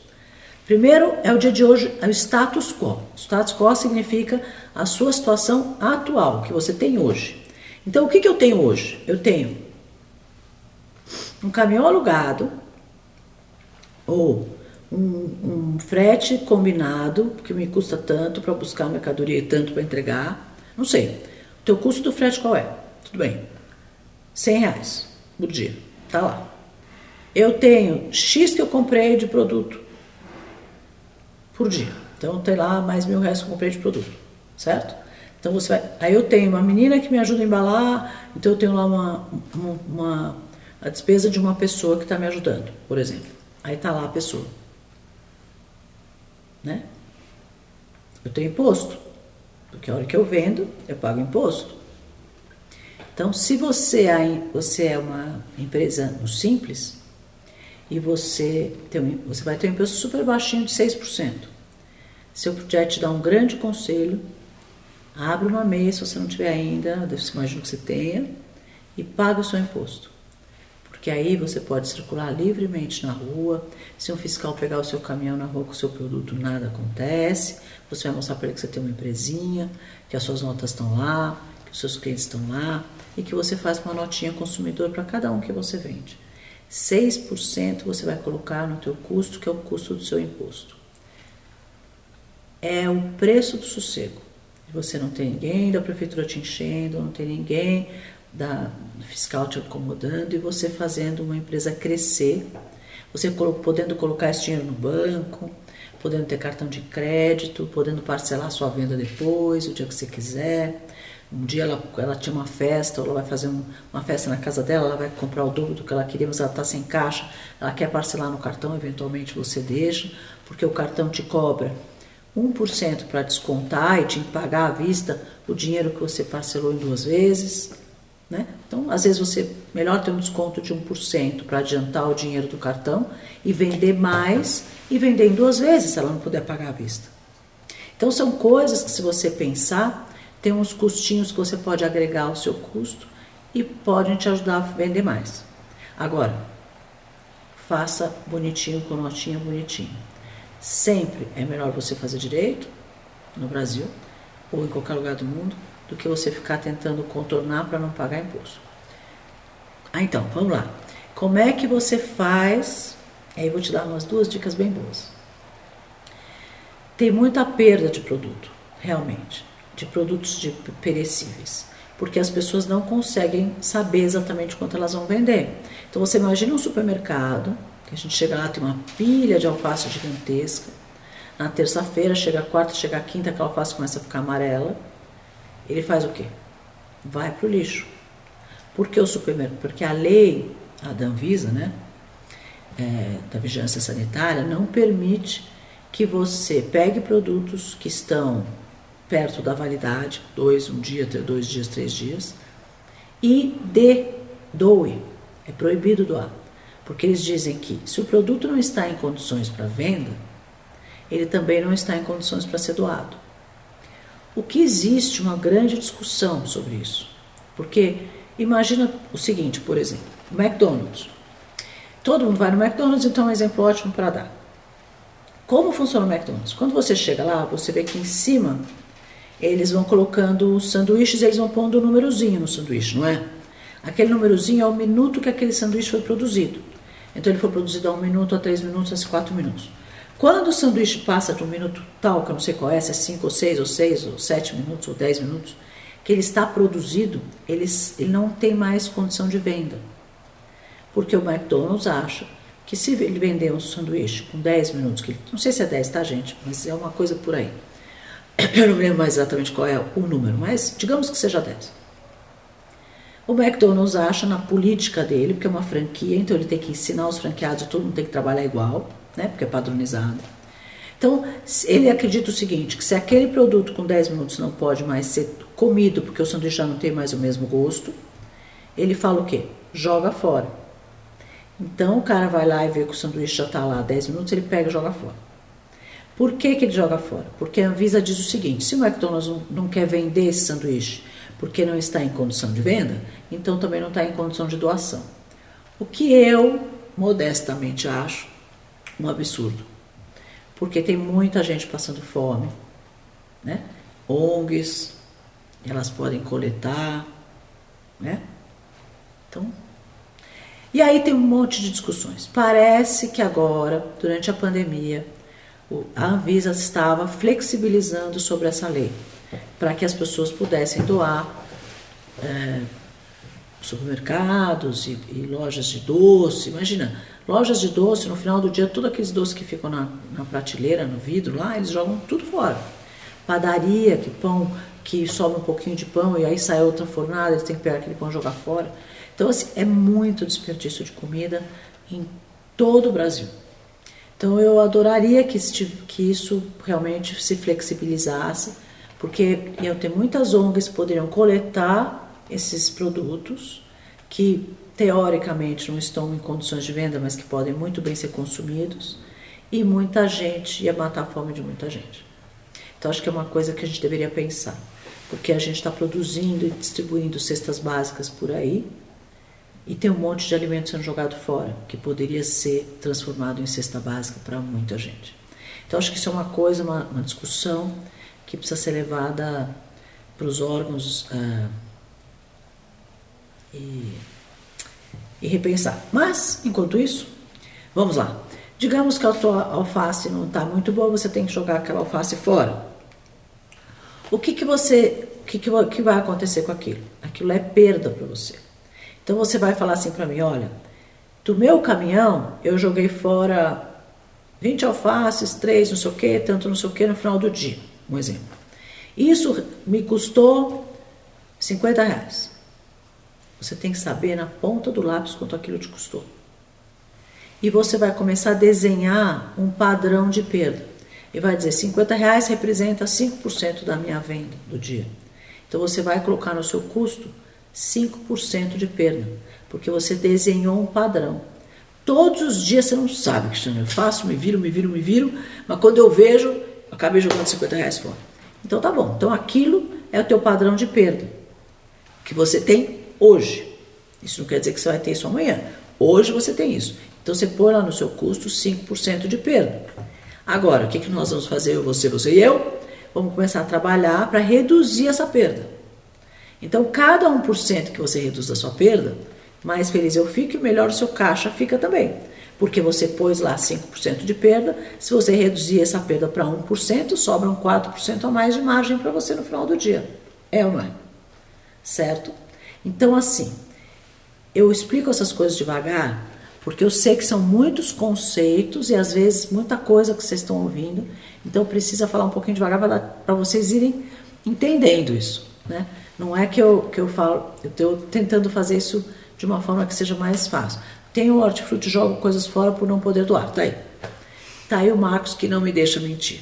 Primeiro é o dia de hoje, é o status quo. Status quo significa a sua situação atual, que você tem hoje. Então, o que, que eu tenho hoje? Eu tenho um caminhão alugado ou um, um frete combinado, que me custa tanto para buscar mercadoria e tanto para entregar. Não sei. O teu custo do frete qual é? Tudo bem. 100 reais por dia. Tá lá. Eu tenho X que eu comprei de produto por dia. Então tem lá mais mil reais que eu comprei de produto, certo? Então você vai. Aí eu tenho uma menina que me ajuda a embalar, então eu tenho lá uma, uma, uma a despesa de uma pessoa que está me ajudando, por exemplo. Aí está lá a pessoa. Né? Eu tenho imposto, porque a hora que eu vendo, eu pago imposto. Então, se você é, é uma empresa no simples e você, tem, você vai ter um imposto super baixinho de 6%. Se puder te dar um grande conselho, abre uma MEI se você não tiver ainda, eu imagino que você tenha, e paga o seu imposto. Porque aí você pode circular livremente na rua. Se um fiscal pegar o seu caminhão na rua com o seu produto, nada acontece. Você vai mostrar para ele que você tem uma empresinha, que as suas notas estão lá, que os seus clientes estão lá e que você faz uma notinha consumidor para cada um que você vende. 6% você vai colocar no teu custo, que é o custo do seu imposto. É o preço do sossego. Você não tem ninguém da prefeitura te enchendo, não tem ninguém da fiscal te acomodando e você fazendo uma empresa crescer, você podendo colocar esse dinheiro no banco, podendo ter cartão de crédito, podendo parcelar sua venda depois, o dia que você quiser. Um dia ela, ela tinha uma festa, ou ela vai fazer um, uma festa na casa dela, ela vai comprar o dobro do que ela queria, mas ela está sem caixa, ela quer parcelar no cartão, eventualmente você deixa, porque o cartão te cobra 1% para descontar e te pagar à vista o dinheiro que você parcelou em duas vezes. Né? Então, às vezes você melhor ter um desconto de 1% para adiantar o dinheiro do cartão e vender mais e vender em duas vezes se ela não puder pagar à vista. Então, são coisas que, se você pensar, tem uns custinhos que você pode agregar ao seu custo e podem te ajudar a vender mais. Agora, faça bonitinho com notinha bonitinho. Sempre é melhor você fazer direito no Brasil ou em qualquer lugar do mundo do que você ficar tentando contornar para não pagar imposto. Ah, então, vamos lá. Como é que você faz? Aí eu vou te dar umas duas dicas bem boas. Tem muita perda de produto, realmente, de produtos de perecíveis, porque as pessoas não conseguem saber exatamente quanto elas vão vender. Então você imagina um supermercado, que a gente chega lá tem uma pilha de alface gigantesca. Na terça-feira, chega a quarta, chega a quinta, aquela alface começa a ficar amarela ele faz o quê? Vai para o lixo. Por que o supermercado? Porque a lei, a da Anvisa, né, é, da vigilância sanitária, não permite que você pegue produtos que estão perto da validade, dois, um dia, dois dias, três dias, e dê, doe. É proibido doar. Porque eles dizem que se o produto não está em condições para venda, ele também não está em condições para ser doado. O que existe uma grande discussão sobre isso. Porque imagina o seguinte, por exemplo, o McDonald's. Todo mundo vai no McDonald's, então é um exemplo ótimo para dar. Como funciona o McDonald's? Quando você chega lá, você vê que em cima eles vão colocando os sanduíches, eles vão pondo um númerozinho no sanduíche, não é? Aquele númerozinho é o minuto que aquele sanduíche foi produzido. Então ele foi produzido a um minuto, a três minutos, a quatro minutos. Quando o sanduíche passa de um minuto tal, que eu não sei qual é, se é 5 ou 6 ou 6 ou 7 minutos ou 10 minutos, que ele está produzido, ele, ele não tem mais condição de venda. Porque o McDonald's acha que se ele vender um sanduíche com 10 minutos, que não sei se é 10, tá, gente? Mas é uma coisa por aí. Eu não lembro mais exatamente qual é o número, mas digamos que seja 10. O McDonald's acha na política dele, porque é uma franquia, então ele tem que ensinar os franqueados, todo mundo tem que trabalhar igual né? Porque é padronizado. Então, ele acredita o seguinte, que se aquele produto com 10 minutos não pode mais ser comido, porque o sanduíche já não tem mais o mesmo gosto, ele fala o quê? Joga fora. Então, o cara vai lá e vê que o sanduíche já está lá 10 minutos, ele pega e joga fora. Por que, que ele joga fora? Porque a Anvisa diz o seguinte, se o McDonald's não, não quer vender esse sanduíche porque não está em condição de venda, então também não está em condição de doação. O que eu, modestamente, acho um absurdo. porque tem muita gente passando fome, né? ONGs, elas podem coletar, né? Então, e aí tem um monte de discussões. Parece que agora, durante a pandemia, a Anvisa estava flexibilizando sobre essa lei, para que as pessoas pudessem doar é, supermercados e, e, lojas de doce. Imagina, lojas de doce, no final do dia, todos aqueles doces que ficam na, na prateleira, no vidro lá, eles jogam tudo fora. Padaria, que pão, que sobra um pouquinho de pão e aí sai outra fornada, eles têm que pegar aquele pão e jogar fora. Então, assim, é muito desperdício de comida em todo o Brasil. Então, eu adoraria que, que isso realmente se flexibilizasse, porque iam ter muitas ONGs que poderiam coletar esses produtos que teoricamente não estão em condições de venda, mas que podem muito bem ser consumidos, e muita gente ia matar a fome de muita gente. Então, acho que é uma coisa que a gente deveria pensar, porque a gente está produzindo e distribuindo cestas básicas por aí, e tem um monte de alimento sendo jogado fora, que poderia ser transformado em cesta básica para muita gente. Então, acho que isso é uma coisa, uma, uma discussão que precisa ser levada para os órgãos ah, e, e repensar. Mas, enquanto isso, vamos lá. Digamos que a tua alface não está muito boa, você tem que jogar aquela alface fora. O que, que você, o que, que, que vai acontecer com aquilo? Aquilo é perda para você. Então você vai falar assim para mim, olha, do meu caminhão eu joguei fora 20 alfaces, 3 não sei o que, tanto não sei o que no final do dia, um exemplo. Isso me custou 50 reais. Você tem que saber na ponta do lápis quanto aquilo te custou. E você vai começar a desenhar um padrão de perda. E vai dizer, 50 reais representa 5% da minha venda do dia. Então você vai colocar no seu custo 5% de perda, porque você desenhou um padrão. Todos os dias você não sabe, Cristiano, eu faço, me viro, me viro, me viro, mas quando eu vejo, acabei jogando 50 reais fora. Então tá bom, então aquilo é o teu padrão de perda, que você tem hoje. Isso não quer dizer que você vai ter isso amanhã. Hoje você tem isso. Então você põe lá no seu custo 5% de perda. Agora, o que, que nós vamos fazer, eu, você, você e eu? Vamos começar a trabalhar para reduzir essa perda. Então, cada 1% que você reduz da sua perda, mais feliz eu fico e melhor o seu caixa fica também. Porque você pôs lá 5% de perda, se você reduzir essa perda para 1%, sobram 4% a mais de margem para você no final do dia. É ou não é? Certo? Então, assim, eu explico essas coisas devagar, porque eu sei que são muitos conceitos e às vezes muita coisa que vocês estão ouvindo, então precisa falar um pouquinho devagar para vocês irem entendendo isso, né? Não é que eu, que eu falo, eu estou tentando fazer isso de uma forma que seja mais fácil. Tenho hortifruti, jogo coisas fora por não poder doar. Tá aí. Tá aí o Marcos que não me deixa mentir.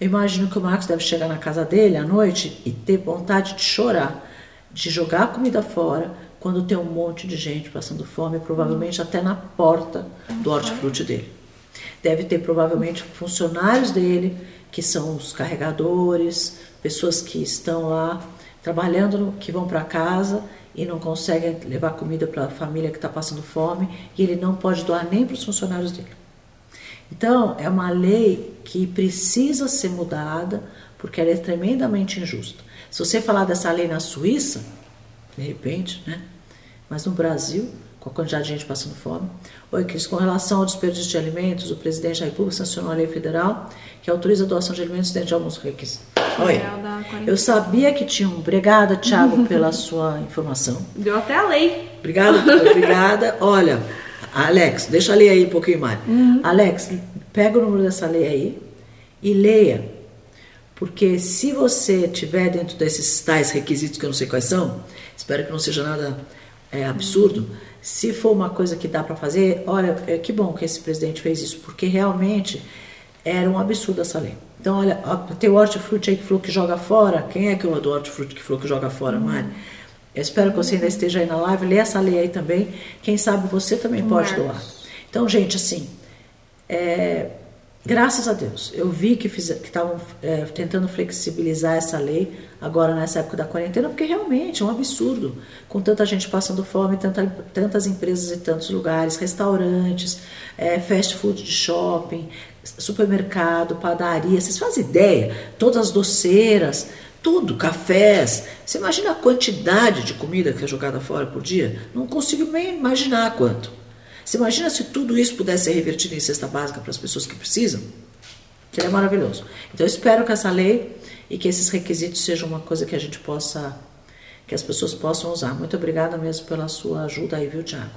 Eu imagino que o Marcos deve chegar na casa dele à noite e ter vontade de chorar, de jogar comida fora, quando tem um monte de gente passando fome, provavelmente até na porta do hortifruti dele. Deve ter provavelmente funcionários dele, que são os carregadores, pessoas que estão lá trabalhando, que vão para casa e não conseguem levar comida para a família que está passando fome e ele não pode doar nem para os funcionários dele. Então, é uma lei que precisa ser mudada porque ela é tremendamente injusta. Se você falar dessa lei na Suíça, de repente, né? Mas no Brasil, com a quantidade de gente passando fome. Oi, Cris, com relação ao desperdício de alimentos, o presidente da República sancionou a lei federal que autoriza a doação de alimentos dentro de alguns requisitos. Oi. Eu sabia que tinha um. Obrigada, Thiago, pela sua informação. Deu até a lei. Obrigada, obrigada. Olha, Alex, deixa eu ler aí um pouquinho mais. Uhum. Alex, pega o número dessa lei aí e leia. Porque se você tiver dentro desses tais requisitos que eu não sei quais são, espero que não seja nada é, absurdo. Se for uma coisa que dá para fazer, olha, é, que bom que esse presidente fez isso, porque realmente era um absurdo essa lei. Então, olha, tem o hortifruti aí que falou que joga fora. Quem é que é o do hortifruti que falou que joga fora, Mari? Eu espero que você ainda esteja aí na live, lê essa lei aí também. Quem sabe você também pode doar. Então, gente, assim, é, Graças a Deus, eu vi que estavam é, tentando flexibilizar essa lei agora nessa época da quarentena, porque realmente é um absurdo, com tanta gente passando fome, tanta, tantas empresas em tantos lugares, restaurantes, é, fast food de shopping, supermercado, padaria, vocês fazem ideia? Todas as doceiras, tudo, cafés. Você imagina a quantidade de comida que é jogada fora por dia? Não consigo nem imaginar quanto. Você imagina se tudo isso pudesse ser revertido em cesta básica para as pessoas que precisam? Seria maravilhoso. Então eu espero que essa lei e que esses requisitos sejam uma coisa que a gente possa, que as pessoas possam usar. Muito obrigada mesmo pela sua ajuda aí, viu, Tiago?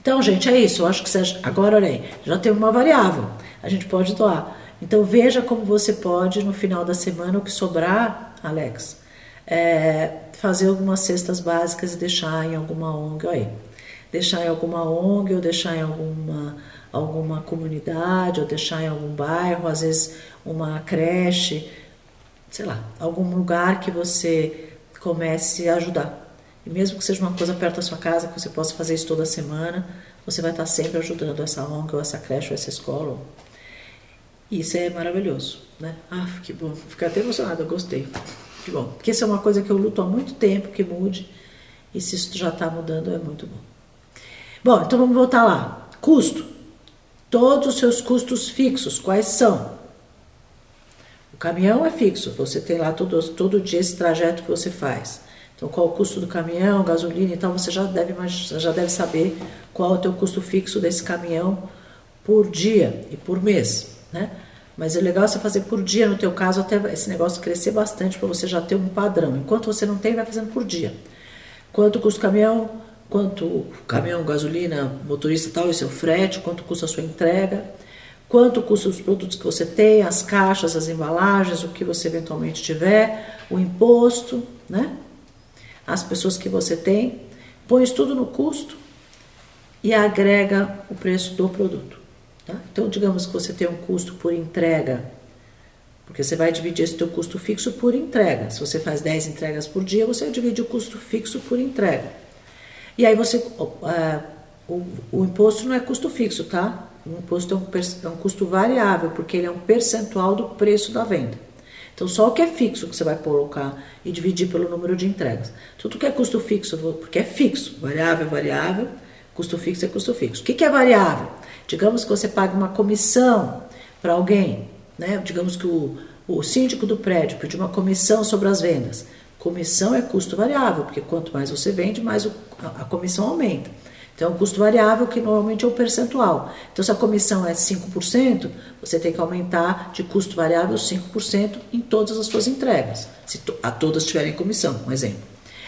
Então, gente, é isso. Eu acho que você, agora, olha aí, já tem uma variável. A gente pode doar. Então, veja como você pode, no final da semana, o que sobrar, Alex, é, fazer algumas cestas básicas e deixar em alguma ONG aí deixar em alguma ONG, ou deixar em alguma, alguma comunidade, ou deixar em algum bairro, às vezes uma creche, sei lá, algum lugar que você comece a ajudar. E mesmo que seja uma coisa perto da sua casa, que você possa fazer isso toda semana, você vai estar sempre ajudando essa ONG, ou essa creche, ou essa escola. Isso é maravilhoso, né? Ah, que bom. Fiquei até emocionada, eu gostei. Que bom. Porque isso é uma coisa que eu luto há muito tempo que mude. E se isso já está mudando, é muito bom. Bom, então vamos voltar lá. Custo. Todos os seus custos fixos, quais são? O caminhão é fixo, você tem lá todo, todo dia esse trajeto que você faz. Então, qual o custo do caminhão, gasolina e tal, você já deve, já deve saber qual é o teu custo fixo desse caminhão por dia e por mês, né? Mas é legal você fazer por dia, no teu caso, até esse negócio crescer bastante para você já ter um padrão. Enquanto você não tem, vai fazendo por dia. Quanto custa o caminhão? Quanto caminhão, gasolina, motorista tal, esse é o frete, quanto custa a sua entrega, quanto custa os produtos que você tem, as caixas, as embalagens, o que você eventualmente tiver, o imposto, né? As pessoas que você tem, põe isso tudo no custo e agrega o preço do produto. Tá? Então, digamos que você tem um custo por entrega, porque você vai dividir esse teu custo fixo por entrega. Se você faz 10 entregas por dia, você divide o custo fixo por entrega. E aí você. Uh, o, o, imposto não é custo fixo, tá? O imposto é um, é um custo variável, porque ele é um percentual do preço da venda. Então, só o que é fixo que você vai colocar e dividir pelo número de entregas. Tudo que é custo fixo, porque é fixo, variável é variável, custo fixo é custo fixo. O que, que é variável? Digamos que você paga uma comissão para alguém, né? Digamos que o, o síndico do prédio pediu uma comissão sobre as vendas. Comissão é custo variável, porque quanto mais você vende, mais o, a, a comissão aumenta. Então, é um custo variável que normalmente é o percentual. Então, se a comissão é 5%, você tem que aumentar de custo variável 5% em todas as suas entregas, se to, a todas tiverem comissão, um exemplo.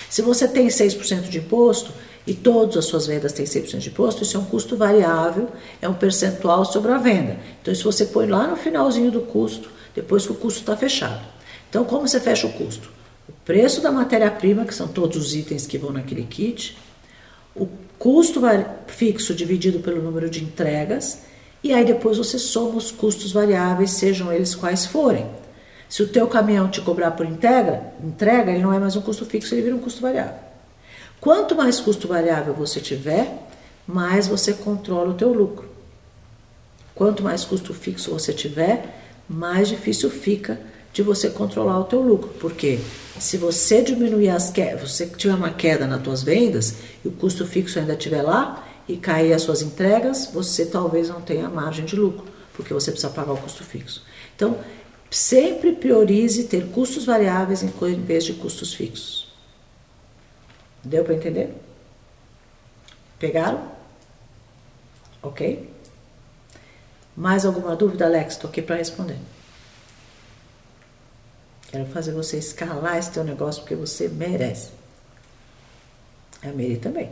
Se você tem 6% de imposto e todas as suas vendas têm 6% de imposto, isso é um custo variável, é um percentual sobre a venda. Então, isso você põe lá no finalzinho do custo, depois que o custo está fechado. Então, como você fecha o custo? O preço da matéria-prima, que são todos os itens que vão naquele kit, o custo fixo dividido pelo número de entregas, e aí depois você soma os custos variáveis, sejam eles quais forem. Se o teu caminhão te cobrar por entrega, entrega, ele não é mais um custo fixo, ele vira um custo variável. Quanto mais custo variável você tiver, mais você controla o teu lucro. Quanto mais custo fixo você tiver, mais difícil fica de você controlar o teu lucro, porque se você diminuir as quedas, você tiver uma queda nas tuas vendas e o custo fixo ainda estiver lá e cair as suas entregas, você talvez não tenha margem de lucro, porque você precisa pagar o custo fixo. Então, sempre priorize ter custos variáveis em vez de custos fixos. Deu para entender? Pegaram? Ok? Mais alguma dúvida, Alex? Estou aqui para responder. Quero fazer você escalar esse teu negócio porque você merece. A Mary também.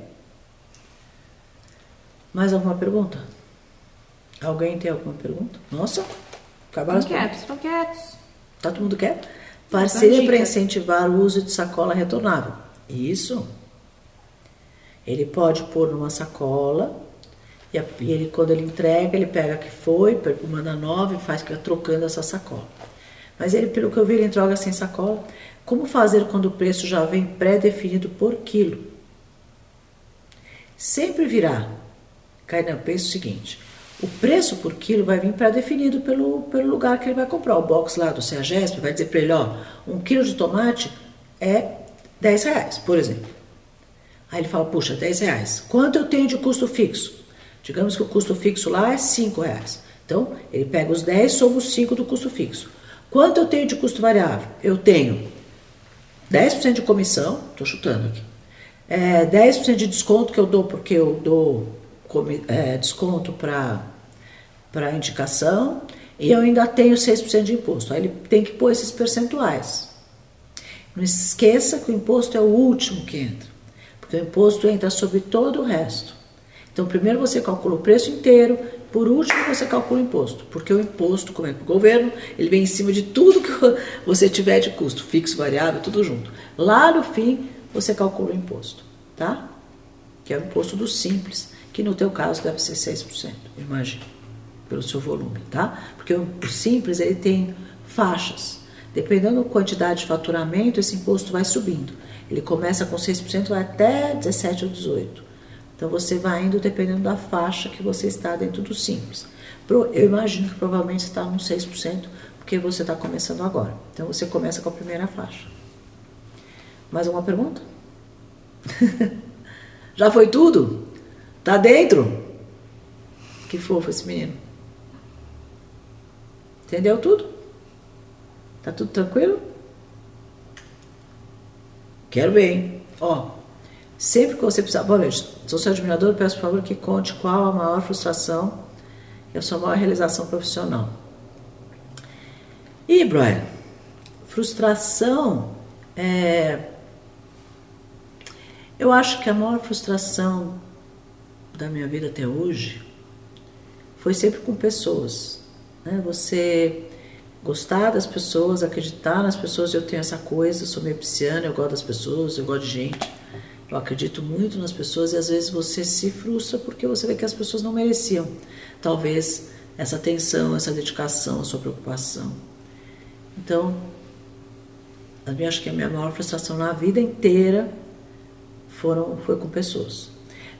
Mais alguma pergunta? Alguém tem alguma pergunta? Nossa, acabaram as quietos, estão quietos. Tá todo mundo quieto? Parceria para incentivar o uso de sacola retornável. Isso. Ele pode pôr numa sacola e ele, quando ele entrega, ele pega a que foi, manda nova e faz que trocando essa sacola. Mas ele, pelo que eu vi, ele entrega sem sacola. Como fazer quando o preço já vem pré-definido por quilo? Sempre virá. Kainan, pensa o seguinte: O preço por quilo vai vir pré-definido pelo, pelo lugar que ele vai comprar. O box lá do CEAGESP vai dizer para ele, ó, um quilo de tomate é 10 reais, por exemplo. Aí ele fala, puxa, 10 reais. Quanto eu tenho de custo fixo? Digamos que o custo fixo lá é 5 reais. Então, ele pega os 10 sobre os 5 do custo fixo. Quanto eu tenho de custo variável? Eu tenho 10% de comissão, estou chutando aqui. É, 10% de desconto que eu dou porque eu dou é, desconto para indicação e eu ainda tenho 6% de imposto. Aí ele tem que pôr esses percentuais. Não esqueça que o imposto é o último que entra, porque o imposto entra sobre todo o resto. Então, primeiro você calcula o preço inteiro, por último você calcula o imposto, porque o imposto, como é para o governo, ele vem em cima de tudo que você tiver de custo, fixo, variável, tudo junto. Lá no fim, você calcula o imposto, tá? Que é o imposto do simples, que no teu caso deve ser 6%, imagina, pelo seu volume, tá? Porque o simples, ele tem faixas. Dependendo da quantidade de faturamento, esse imposto vai subindo. Ele começa com 6%, vai até 17 ou 18. Então você vai indo dependendo da faixa que você está dentro do simples. Eu imagino que provavelmente você está no 6%, porque você está começando agora. Então você começa com a primeira faixa. Mais alguma pergunta? Já foi tudo? Tá dentro? Que fofo esse menino. Entendeu tudo? Tá tudo tranquilo? Quero ver, hein? Ó, sempre que você precisar. Bom, veja, sou seu admirador, peço por favor que conte qual a maior frustração e a sua maior realização profissional. E, Brian, frustração é. Eu acho que a maior frustração da minha vida até hoje foi sempre com pessoas. Né? Você gostar das pessoas, acreditar nas pessoas, eu tenho essa coisa, sou meio pisciana, eu gosto das pessoas, eu gosto de gente. Eu acredito muito nas pessoas e às vezes você se frustra porque você vê que as pessoas não mereciam. Talvez essa atenção, essa dedicação, a sua preocupação. Então, eu acho que a minha maior frustração na vida inteira foram, foi com pessoas.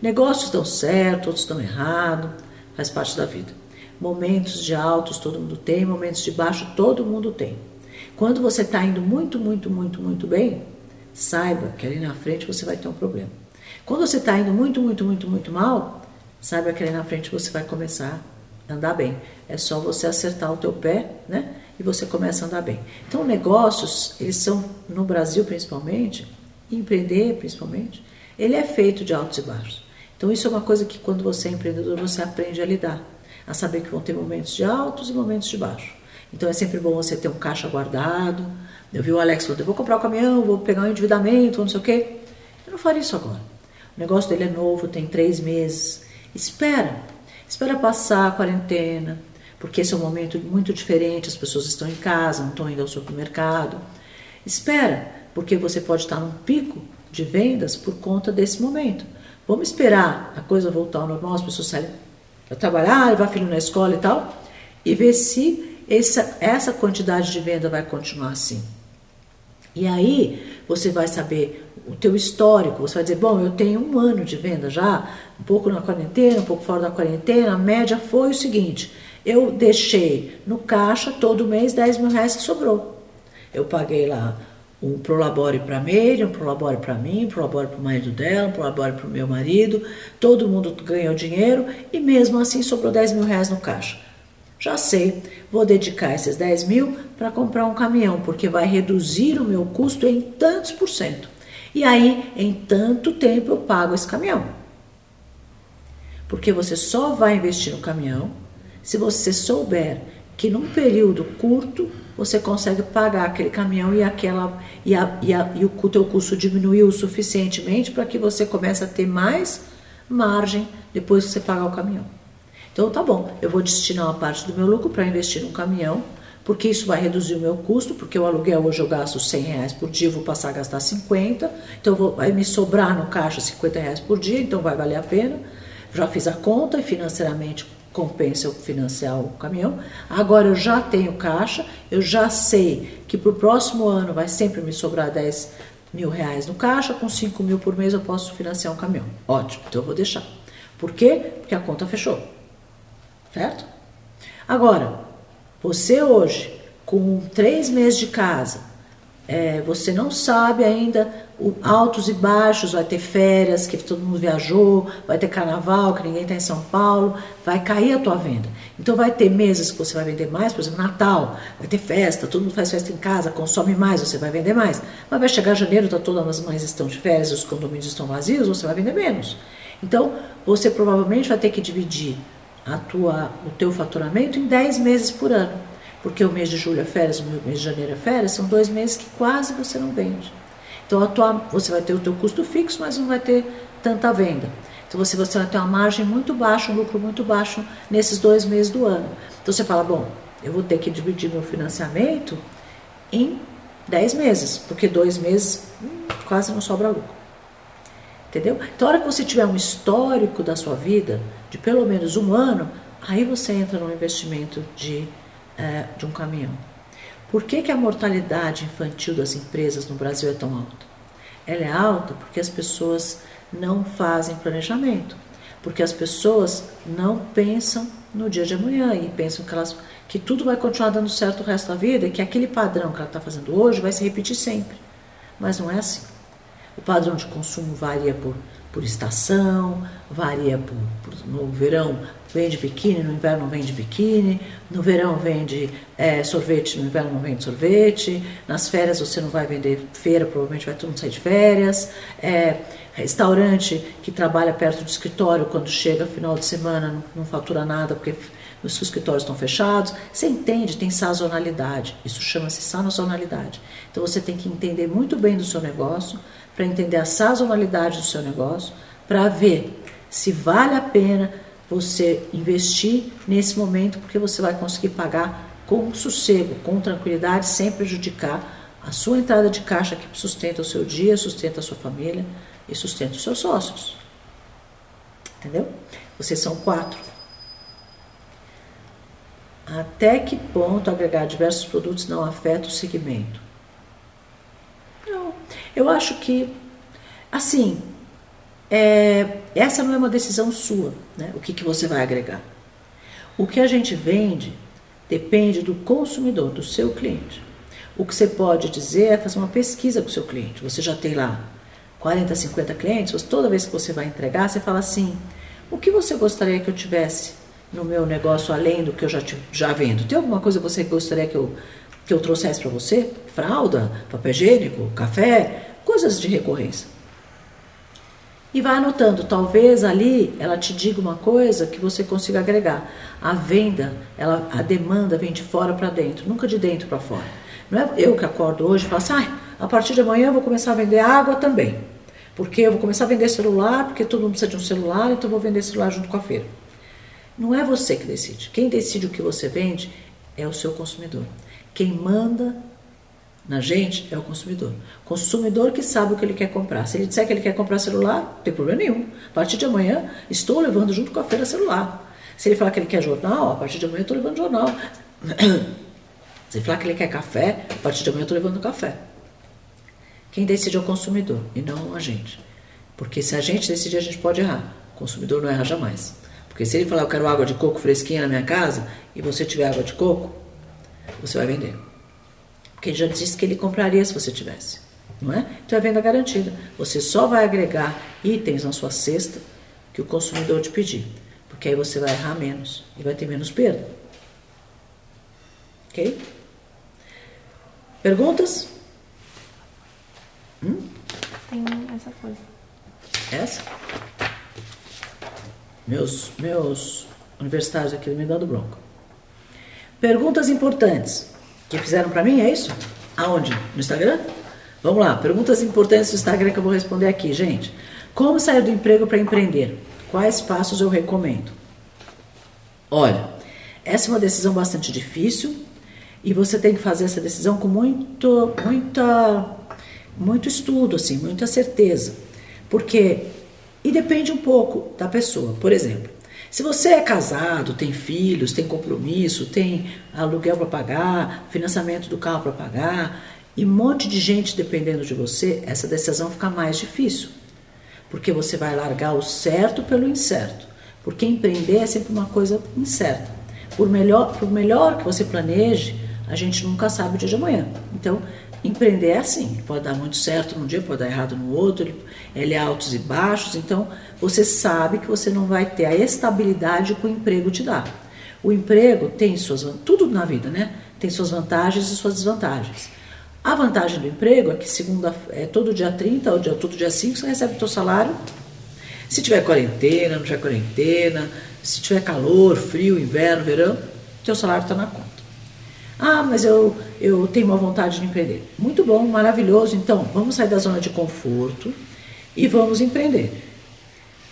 Negócios dão certo, outros dão errado, faz parte da vida. Momentos de altos todo mundo tem, momentos de baixo todo mundo tem. Quando você está indo muito, muito, muito, muito bem, saiba que ali na frente você vai ter um problema. Quando você está indo muito, muito, muito, muito mal, saiba que ali na frente você vai começar a andar bem. É só você acertar o teu pé, né? E você começa a andar bem. Então, negócios, eles são, no Brasil principalmente, empreender principalmente, ele é feito de altos e baixos. Então, isso é uma coisa que quando você é empreendedor, você aprende a lidar. A saber que vão ter momentos de altos e momentos de baixo. Então, é sempre bom você ter um caixa guardado, eu vi o Alex falando, eu vou comprar o um caminhão, vou pegar um endividamento, não sei o quê. Eu não faria isso agora. O negócio dele é novo, tem três meses. Espera. Espera passar a quarentena, porque esse é um momento muito diferente, as pessoas estão em casa, não estão indo ao supermercado. Espera, porque você pode estar num pico de vendas por conta desse momento. Vamos esperar a coisa voltar ao normal, as pessoas saírem para trabalhar, levar filho na escola e tal, e ver se essa, essa quantidade de venda vai continuar assim. E aí você vai saber o teu histórico, você vai dizer, bom, eu tenho um ano de venda já, um pouco na quarentena, um pouco fora da quarentena, a média foi o seguinte, eu deixei no caixa todo mês 10 mil reais que sobrou. Eu paguei lá um prolabore para Meire, um prolabore para mim, um prolabore para o marido dela, um prolabore para o meu marido, todo mundo ganhou dinheiro e mesmo assim sobrou 10 mil reais no caixa. Já sei, vou dedicar esses 10 mil para comprar um caminhão, porque vai reduzir o meu custo em tantos por cento. E aí, em tanto tempo, eu pago esse caminhão. Porque você só vai investir no caminhão se você souber que num período curto você consegue pagar aquele caminhão e aquela e, a, e, a, e o teu custo diminuiu suficientemente para que você comece a ter mais margem depois que você pagar o caminhão. Então tá bom, eu vou destinar uma parte do meu lucro para investir num caminhão, porque isso vai reduzir o meu custo, porque o aluguel hoje eu gasto 100 reais por dia, vou passar a gastar 50, então vou, vai me sobrar no caixa 50 reais por dia, então vai valer a pena. Já fiz a conta e financeiramente compensa eu financiar o caminhão. Agora eu já tenho caixa, eu já sei que para o próximo ano vai sempre me sobrar 10 mil reais no caixa, com 5 mil por mês eu posso financiar um caminhão. Ótimo, então eu vou deixar. Por quê? Porque a conta fechou. Certo? Agora, você hoje, com três meses de casa, é, você não sabe ainda o altos e baixos, vai ter férias que todo mundo viajou, vai ter carnaval que ninguém está em São Paulo, vai cair a tua venda. Então vai ter meses que você vai vender mais, por exemplo, Natal, vai ter festa, todo mundo faz festa em casa, consome mais, você vai vender mais. Mas vai chegar janeiro, tá todas as mães estão de férias, os condomínios estão vazios, você vai vender menos. Então você provavelmente vai ter que dividir a tua, o teu faturamento em 10 meses por ano porque o mês de julho é férias, o mês de janeiro é férias, são dois meses que quase você não vende. Então tua, você vai ter o teu custo fixo, mas não vai ter tanta venda. Então você, você vai ter uma margem muito baixa, um lucro muito baixo nesses dois meses do ano. Então você fala, bom, eu vou ter que dividir meu financiamento em 10 meses, porque dois meses hum, quase não sobra lucro. Entendeu? Então, a hora que você tiver um histórico da sua vida, de pelo menos um ano, aí você entra no investimento de é, de um caminhão. Por que, que a mortalidade infantil das empresas no Brasil é tão alta? Ela é alta porque as pessoas não fazem planejamento, porque as pessoas não pensam no dia de amanhã e pensam que, elas, que tudo vai continuar dando certo o resto da vida e que aquele padrão que ela está fazendo hoje vai se repetir sempre. Mas não é assim. O padrão de consumo varia por, por estação, varia por, por, no verão vende biquíni, no inverno vende biquíni, no verão vende é, sorvete, no inverno não vende sorvete, nas férias você não vai vender feira, provavelmente vai todo mundo sair de férias, é, restaurante que trabalha perto do escritório, quando chega final de semana não, não fatura nada porque os escritórios estão fechados. Você entende, tem sazonalidade, isso chama-se sazonalidade. Então você tem que entender muito bem do seu negócio, para entender a sazonalidade do seu negócio, para ver se vale a pena você investir nesse momento, porque você vai conseguir pagar com sossego, com tranquilidade, sem prejudicar a sua entrada de caixa que sustenta o seu dia, sustenta a sua família e sustenta os seus sócios. Entendeu? Vocês são quatro. Até que ponto agregar diversos produtos não afeta o segmento? Não. Eu acho que, assim, é, essa não é uma decisão sua, né? o que, que você vai agregar. O que a gente vende depende do consumidor, do seu cliente. O que você pode dizer é fazer uma pesquisa com o seu cliente. Você já tem lá 40, 50 clientes, toda vez que você vai entregar, você fala assim: o que você gostaria que eu tivesse no meu negócio além do que eu já, já vendo? Tem alguma coisa que você gostaria que eu, que eu trouxesse para você? Fralda, papel higiênico, café, coisas de recorrência e vai anotando. Talvez ali ela te diga uma coisa que você consiga agregar. A venda, ela, a demanda vem de fora para dentro, nunca de dentro para fora. Não é eu que acordo hoje e falo assim, ah, a partir de amanhã eu vou começar a vender água também. Porque eu vou começar a vender celular, porque todo mundo precisa de um celular, então eu vou vender celular junto com a feira. Não é você que decide. Quem decide o que você vende é o seu consumidor. Quem manda na gente é o consumidor. Consumidor que sabe o que ele quer comprar. Se ele disser que ele quer comprar celular, não tem problema nenhum. A partir de amanhã, estou levando junto com a feira celular. Se ele falar que ele quer jornal, a partir de amanhã estou levando jornal. Se ele falar que ele quer café, a partir de amanhã estou levando café. Quem decide é o consumidor e não a gente. Porque se a gente decidir, a gente pode errar. O consumidor não erra jamais. Porque se ele falar, eu quero água de coco fresquinha na minha casa, e você tiver água de coco, você vai vender. Porque ele já disse que ele compraria se você tivesse. Não é? Então é venda garantida. Você só vai agregar itens na sua cesta que o consumidor te pedir. Porque aí você vai errar menos e vai ter menos perda. Ok? Perguntas? Hum? Tem essa coisa. Essa? Meus, meus universitários aqui me dando bronca. Perguntas importantes. Que fizeram para mim, é isso? Aonde? No Instagram? Vamos lá, perguntas importantes do Instagram que eu vou responder aqui, gente. Como sair do emprego para empreender? Quais passos eu recomendo? Olha, essa é uma decisão bastante difícil e você tem que fazer essa decisão com muito, muita, muito estudo, assim, muita certeza. Porque, e depende um pouco da pessoa. Por exemplo, se você é casado, tem filhos, tem compromisso, tem aluguel para pagar, financiamento do carro para pagar e um monte de gente dependendo de você, essa decisão fica mais difícil. Porque você vai largar o certo pelo incerto. Porque empreender é sempre uma coisa incerta. Por melhor, por melhor que você planeje, a gente nunca sabe o dia de amanhã. Então, empreender é assim, pode dar muito certo num dia, pode dar errado no outro, ele, é altos e baixos, então você sabe que você não vai ter a estabilidade que o emprego te dá. O emprego tem suas tudo na vida, né? Tem suas vantagens e suas desvantagens. A vantagem do emprego é que segunda, é todo dia 30 ou dia, todo dia 5 você recebe o seu salário. Se tiver quarentena, não tiver quarentena, se tiver calor, frio, inverno, verão, teu salário está na conta. Ah, mas eu, eu tenho uma vontade de empreender. Muito bom, maravilhoso. Então, vamos sair da zona de conforto e vamos empreender.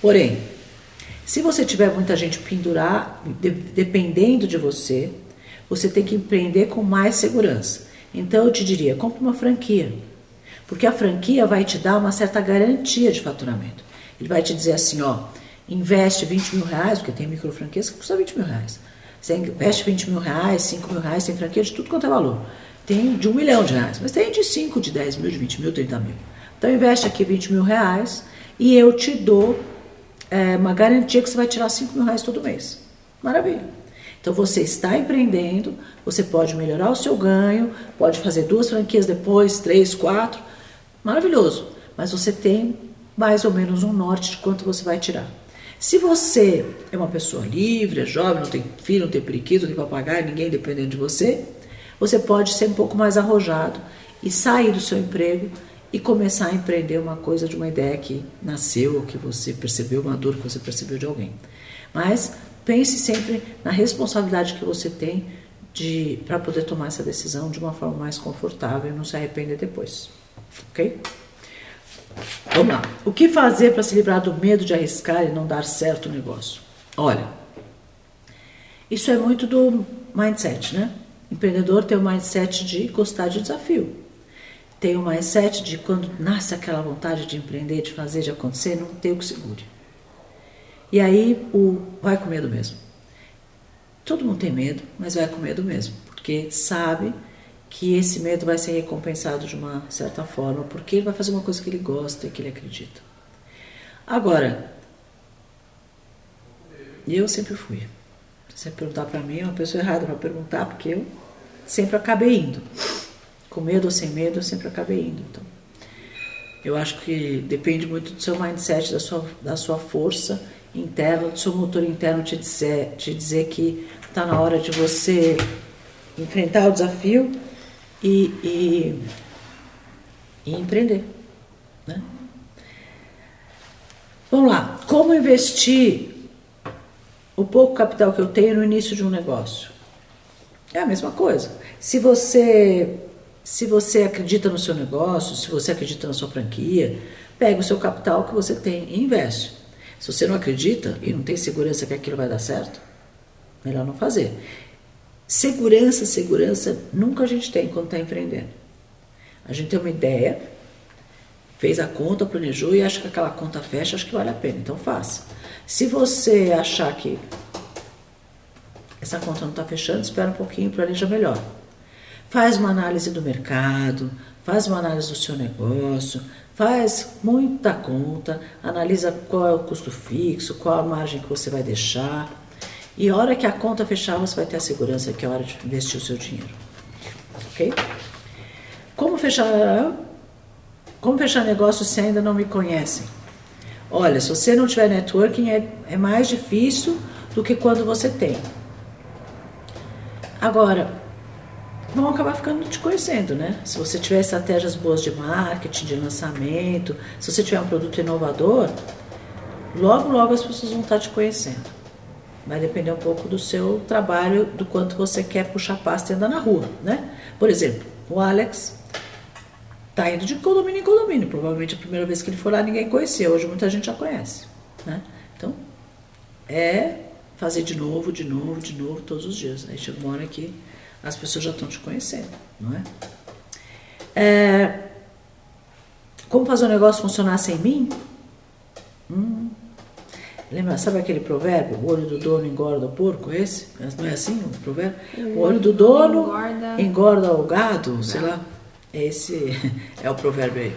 Porém, se você tiver muita gente pendurar, de, dependendo de você, você tem que empreender com mais segurança. Então eu te diria, compre uma franquia. Porque a franquia vai te dar uma certa garantia de faturamento. Ele vai te dizer assim, ó, investe 20 mil reais, porque tem micro franquias que custa 20 mil reais. Você investe 20 mil reais, 5 mil reais, tem franquia de tudo quanto é valor. Tem de um milhão de reais, mas tem de 5, de 10 mil, de 20 mil, 30 mil. Então investe aqui 20 mil reais e eu te dou é, uma garantia que você vai tirar 5 mil reais todo mês. Maravilha. Então você está empreendendo, você pode melhorar o seu ganho, pode fazer duas franquias depois, três, quatro. Maravilhoso. Mas você tem mais ou menos um norte de quanto você vai tirar. Se você é uma pessoa livre, é jovem, não tem filho, não tem periquito, não tem papagaio, ninguém dependendo de você, você pode ser um pouco mais arrojado e sair do seu emprego e começar a empreender uma coisa de uma ideia que nasceu, ou que você percebeu, uma dor que você percebeu de alguém. Mas pense sempre na responsabilidade que você tem para poder tomar essa decisão de uma forma mais confortável e não se arrepender depois. Ok? Vamos lá. O que fazer para se livrar do medo de arriscar e não dar certo o negócio? Olha, isso é muito do mindset, né? Empreendedor tem o mindset de gostar de desafio. Tem o mindset de quando nasce aquela vontade de empreender, de fazer, de acontecer, não ter o que segure. E aí o vai com medo mesmo. Todo mundo tem medo, mas vai com medo mesmo, porque sabe que esse medo vai ser recompensado de uma certa forma, porque ele vai fazer uma coisa que ele gosta e que ele acredita. Agora, eu sempre fui. Se você perguntar para mim, é uma pessoa errada para perguntar, porque eu sempre acabei indo. Com medo ou sem medo, eu sempre acabei indo. Então, eu acho que depende muito do seu mindset, da sua, da sua força interna, do seu motor interno te dizer, te dizer que está na hora de você enfrentar o desafio e, e, e empreender. Né? Vamos lá, como investir o pouco capital que eu tenho no início de um negócio? É a mesma coisa. Se você se você acredita no seu negócio, se você acredita na sua franquia, pega o seu capital que você tem e investe. Se você não acredita e não tem segurança que aquilo vai dar certo, melhor não fazer. Segurança, segurança, nunca a gente tem quando está empreendendo. A gente tem uma ideia, fez a conta, planejou e acha que aquela conta fecha, acho que vale a pena, então faça. Se você achar que essa conta não está fechando, espera um pouquinho, planeja melhor. Faz uma análise do mercado, faz uma análise do seu negócio, faz muita conta, analisa qual é o custo fixo, qual a margem que você vai deixar e a hora que a conta fechar, você vai ter a segurança que é hora de investir o seu dinheiro. Ok? Como fechar, como fechar negócio se ainda não me conhecem? Olha, se você não tiver networking, é, é mais difícil do que quando você tem. Agora, vão acabar ficando te conhecendo, né? Se você tiver estratégias boas de marketing, de lançamento, se você tiver um produto inovador, logo, logo as pessoas vão estar te conhecendo. Vai depender um pouco do seu trabalho, do quanto você quer puxar pasta e andar na rua, né? Por exemplo, o Alex tá indo de condomínio em condomínio. Provavelmente a primeira vez que ele for lá ninguém conhecia. Hoje muita gente já conhece, né? Então, é fazer de novo, de novo, de novo, todos os dias. Aí chega uma hora que as pessoas já estão te conhecendo, não é? é como fazer o negócio funcionar sem mim? Hum, Lembra, sabe aquele provérbio? O olho do dono engorda o porco, esse? Não é assim o provérbio? O olho do dono engorda, engorda o gado, sei lá. Esse é o provérbio aí.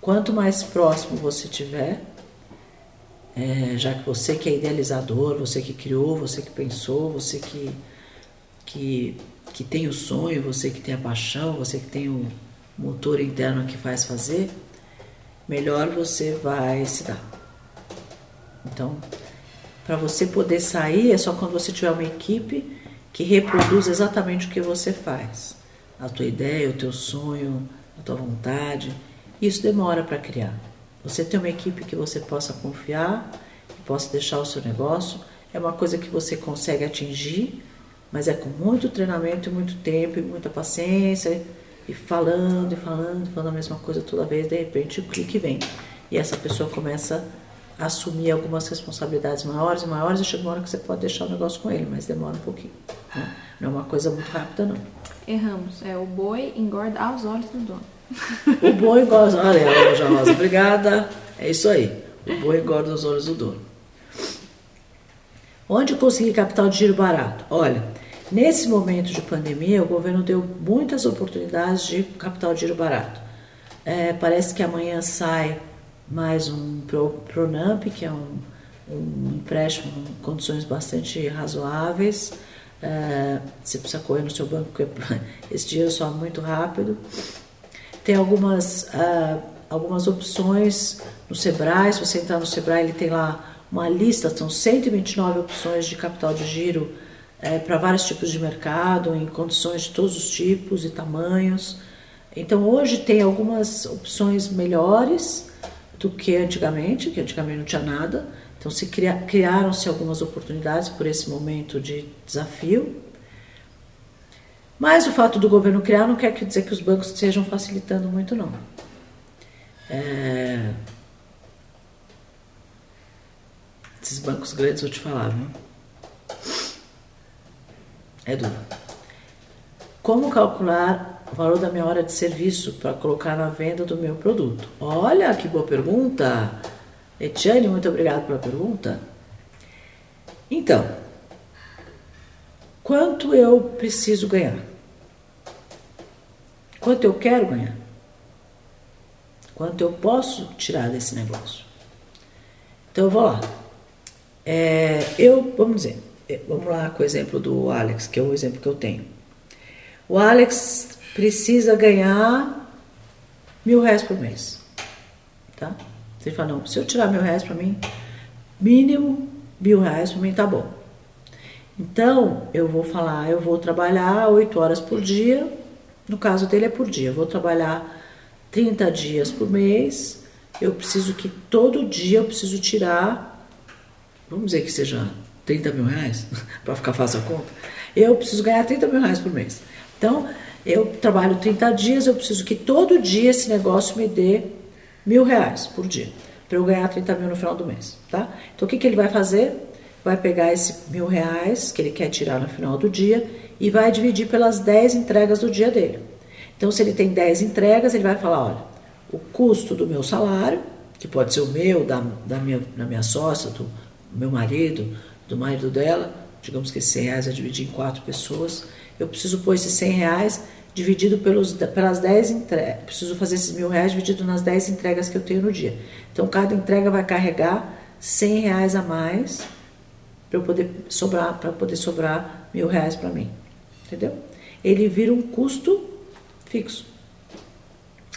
Quanto mais próximo você tiver, é, já que você que é idealizador, você que criou, você que pensou, você que, que, que tem o sonho, você que tem a paixão, você que tem o motor interno que faz fazer, melhor você vai se dar. Então, para você poder sair é só quando você tiver uma equipe que reproduz exatamente o que você faz. A tua ideia, o teu sonho, a tua vontade. Isso demora para criar. Você ter uma equipe que você possa confiar, que possa deixar o seu negócio, é uma coisa que você consegue atingir, mas é com muito treinamento muito tempo e muita paciência, e falando e falando, falando a mesma coisa toda vez, de repente o clique vem. E essa pessoa começa a assumir algumas responsabilidades maiores e maiores, e chega uma hora que você pode deixar o negócio com ele, mas demora um pouquinho. Né? Não é uma coisa muito rápida, não. Erramos. É o boi engorda aos olhos do dono. O boi engorda. Olha, Rosa Rosa, obrigada. É isso aí. O boi engorda os olhos do dono. Onde conseguir capital de giro barato? Olha, nesse momento de pandemia, o governo deu muitas oportunidades de capital de giro barato. É, parece que amanhã sai mais um Pronamp, que é um, um empréstimo com condições bastante razoáveis. É, você precisa correr no seu banco, porque esse dinheiro sobe muito rápido. Tem algumas, uh, algumas opções no Sebrae. Se você entrar no Sebrae, ele tem lá uma lista, são 129 opções de capital de giro é, para vários tipos de mercado, em condições de todos os tipos e tamanhos. Então hoje tem algumas opções melhores do que antigamente, que antigamente não tinha nada. Então se cria, criaram-se algumas oportunidades por esse momento de desafio. Mas o fato do governo criar não quer dizer que os bancos estejam facilitando muito, não. É... Esses bancos grandes, vou te falar, viu? É duro. Como calcular o valor da minha hora de serviço para colocar na venda do meu produto? Olha que boa pergunta! Etiane, muito obrigado pela pergunta. Então, quanto eu preciso ganhar? Quanto eu quero ganhar? Quanto eu posso tirar desse negócio? Então eu vou lá. É, eu, vamos dizer, é, vamos lá com o exemplo do Alex, que é o exemplo que eu tenho. O Alex precisa ganhar mil reais por mês. Tá? Você fala, não, se eu tirar mil reais para mim, mínimo mil reais para mim tá bom. Então, eu vou falar, eu vou trabalhar oito horas por dia no caso dele é por dia. Eu vou trabalhar 30 dias por mês. Eu preciso que todo dia eu preciso tirar, vamos dizer que seja 30 mil reais, para ficar fácil a conta. Eu preciso ganhar 30 mil reais por mês. Então, eu trabalho 30 dias, eu preciso que todo dia esse negócio me dê mil reais por dia, para eu ganhar 30 mil no final do mês, tá? Então, o que, que ele vai fazer? Vai pegar esse mil reais que ele quer tirar no final do dia e vai dividir pelas 10 entregas do dia dele. Então, se ele tem 10 entregas, ele vai falar: olha, o custo do meu salário, que pode ser o meu, da, da, minha, da minha sócia, do meu marido, do marido dela, digamos que esses 100 reais é dividir em quatro pessoas, eu preciso pôr esses 100 reais dividido pelos, pelas 10 entregas, preciso fazer esses mil reais dividido nas 10 entregas que eu tenho no dia. Então, cada entrega vai carregar 100 reais a mais para poder sobrar, para poder sobrar mil reais para mim entendeu? Ele vira um custo fixo.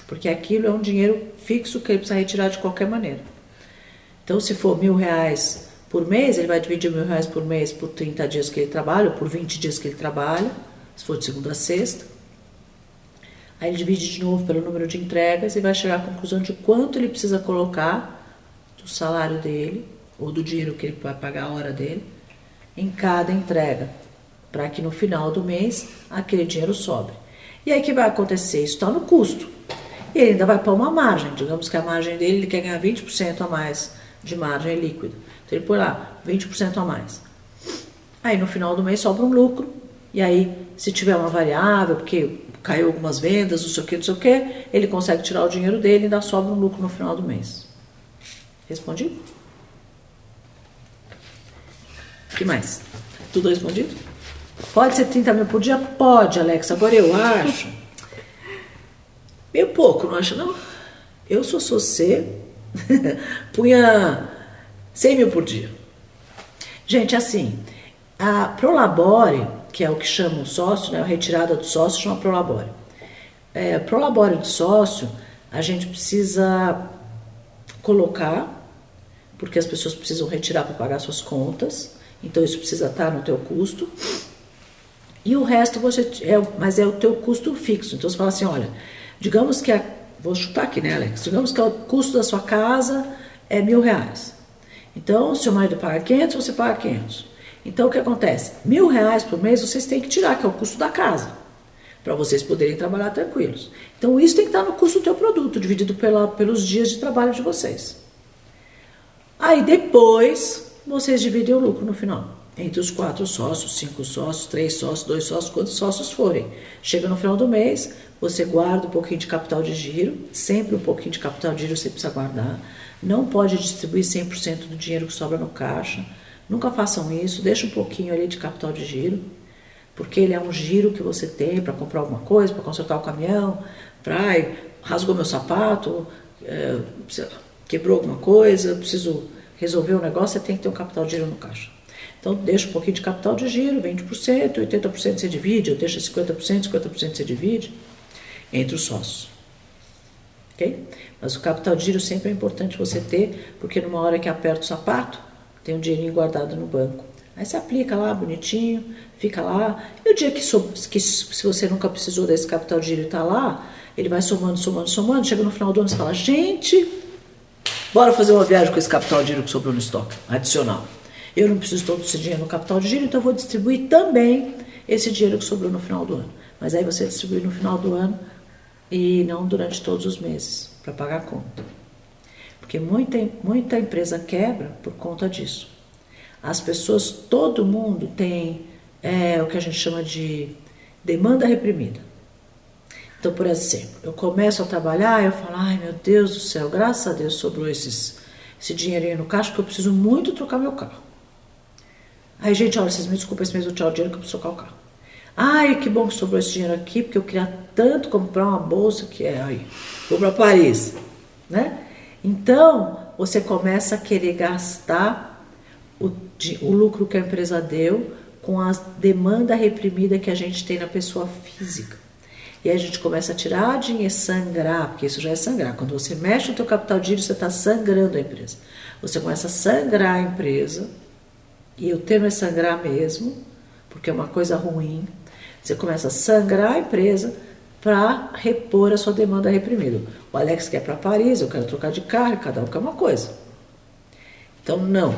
Porque aquilo é um dinheiro fixo que ele precisa retirar de qualquer maneira. Então, se for mil reais por mês, ele vai dividir mil reais por mês por 30 dias que ele trabalha, ou por 20 dias que ele trabalha, se for de segunda a sexta. Aí ele divide de novo pelo número de entregas e vai chegar à conclusão de quanto ele precisa colocar do salário dele, ou do dinheiro que ele vai pagar a hora dele, em cada entrega para que no final do mês aquele dinheiro sobre. E aí que vai acontecer? Isso está no custo. E ele ainda vai para uma margem. Digamos que a margem dele ele quer ganhar 20% a mais de margem líquida. Então ele põe lá 20% a mais. Aí no final do mês sobra um lucro. E aí, se tiver uma variável, porque caiu algumas vendas, não sei o que, não sei o que, ele consegue tirar o dinheiro dele e ainda sobra um lucro no final do mês. Respondi? O que mais? Tudo respondido? Pode ser 30 mil por dia? Pode, Alex. Agora eu acho. Meio pouco, não acha não? Eu sou você. punha 100 mil por dia. Gente, assim, a Prolabore, que é o que chama o sócio, né, a retirada do sócio chama Prolabore. É, Prolabore do sócio, a gente precisa colocar, porque as pessoas precisam retirar para pagar suas contas, então isso precisa estar no teu custo. E o resto você é, mas é o teu custo fixo. Então você fala assim, olha, digamos que a, vou chutar aqui, né, Alex? Digamos que o custo da sua casa é mil reais. Então, se o marido paga 500, você paga 500. Então, o que acontece? Mil reais por mês vocês têm que tirar, que é o custo da casa, para vocês poderem trabalhar tranquilos. Então, isso tem que estar no custo do teu produto, dividido pela, pelos dias de trabalho de vocês. Aí, depois, vocês dividem o lucro no final. Entre os quatro sócios, cinco sócios, três sócios, dois sócios, quantos sócios forem. Chega no final do mês, você guarda um pouquinho de capital de giro, sempre um pouquinho de capital de giro você precisa guardar não pode distribuir 100% do dinheiro que sobra no caixa. Nunca façam isso, deixa um pouquinho ali de capital de giro, porque ele é um giro que você tem para comprar alguma coisa, para consertar o caminhão, para rasgou meu sapato, é, quebrou alguma coisa, preciso resolver um negócio, você tem que ter um capital de giro no caixa. Então, deixa um pouquinho de capital de giro, 20%, 80% você divide, ou deixa 50%, 50% você divide entre os sócios. Ok? Mas o capital de giro sempre é importante você ter, porque numa hora que aperta o sapato, tem um dinheirinho guardado no banco. Aí você aplica lá bonitinho, fica lá. E o dia que, so, que se você nunca precisou desse capital de giro e está lá, ele vai somando, somando, somando. Chega no final do ano e fala: gente, bora fazer uma viagem com esse capital de giro que sobrou no estoque, adicional. Eu não preciso todo esse dinheiro no capital de giro, então eu vou distribuir também esse dinheiro que sobrou no final do ano. Mas aí você distribui no final do ano e não durante todos os meses para pagar a conta. Porque muita, muita empresa quebra por conta disso. As pessoas, todo mundo tem é, o que a gente chama de demanda reprimida. Então, por exemplo, eu começo a trabalhar, eu falo, ai meu Deus do céu, graças a Deus sobrou esses, esse dinheirinho no caixa, porque eu preciso muito trocar meu carro. Aí, gente, olha, vocês me desculpem esse mês eu tirar o dinheiro que eu preciso trocar o carro. Ai, que bom que sobrou esse dinheiro aqui, porque eu queria tanto comprar uma bolsa que é aí. Vou para Paris, né? Então, você começa a querer gastar o, o lucro que a empresa deu com a demanda reprimida que a gente tem na pessoa física. E a gente começa a tirar dinheiro, sangrar, porque isso já é sangrar. Quando você mexe no teu capital de giro, você está sangrando a empresa. Você começa a sangrar a empresa, e o termo é sangrar mesmo, porque é uma coisa ruim, você começa a sangrar a empresa para repor a sua demanda reprimida. O Alex quer para Paris, eu quero trocar de carro, cada um quer uma coisa. Então, não.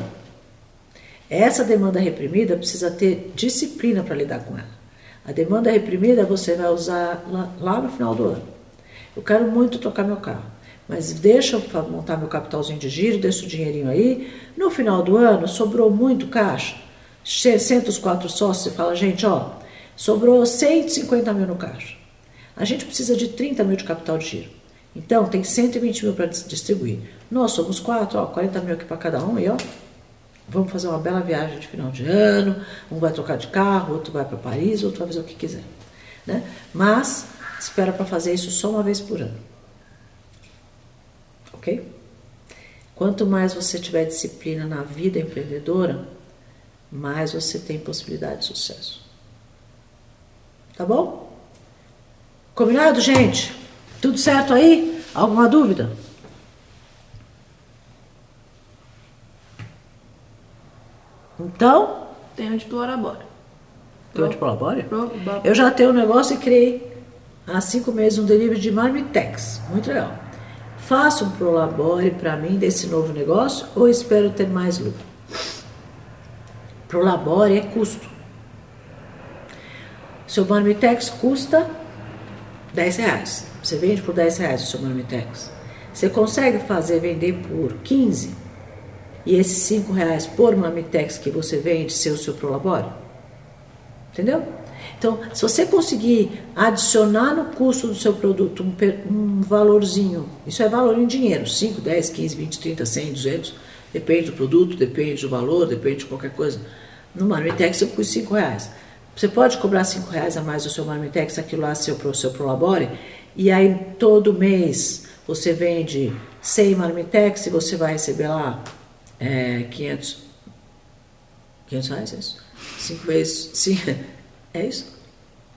Essa demanda reprimida precisa ter disciplina para lidar com ela. A demanda reprimida você vai usar lá, lá, no final do ano. Eu quero muito trocar meu carro, mas deixa eu montar meu capitalzinho de giro, deixa o dinheirinho aí. No final do ano, sobrou muito caixa. Senta os quatro sócios e fala, gente, ó, Sobrou 150 mil no caixa. A gente precisa de 30 mil de capital de giro. Então, tem 120 mil para distribuir. Nós somos quatro, ó, 40 mil aqui para cada um e ó, vamos fazer uma bela viagem de final de ano. Um vai trocar de carro, outro vai para Paris, outro vai fazer o que quiser. Né? Mas, espera para fazer isso só uma vez por ano. Ok? Quanto mais você tiver disciplina na vida empreendedora, mais você tem possibilidade de sucesso. Tá bom? Combinado, gente? Tudo certo aí? Alguma dúvida? Então? Tem onde Prolabore. Tem onde Prolabore? Eu já tenho um negócio e criei há cinco meses um delivery de Marmitex. Muito legal. Faço um Prolabore para mim desse novo negócio ou espero ter mais lucro? Prolabore é custo. Seu Marmitex custa 10 reais. Você vende por 10 reais o seu Marmitex. Você consegue fazer vender por 15 e esses 5 reais por Marmitex que você vende ser o seu Prolabore? Entendeu? Então, se você conseguir adicionar no custo do seu produto um, um valorzinho, isso é valor em dinheiro, 5, 10, 15, 20, 30, 100, 200, depende do produto, depende do valor, depende de qualquer coisa. No Marmitex eu pus 5 reais. Você pode cobrar cinco reais a mais do seu Marmitex, aquilo lá seu, seu Prolabore, e aí todo mês você vende 100 Marmitex e você vai receber lá é 500, 500 reais, é isso? 5 vezes, sim, é isso?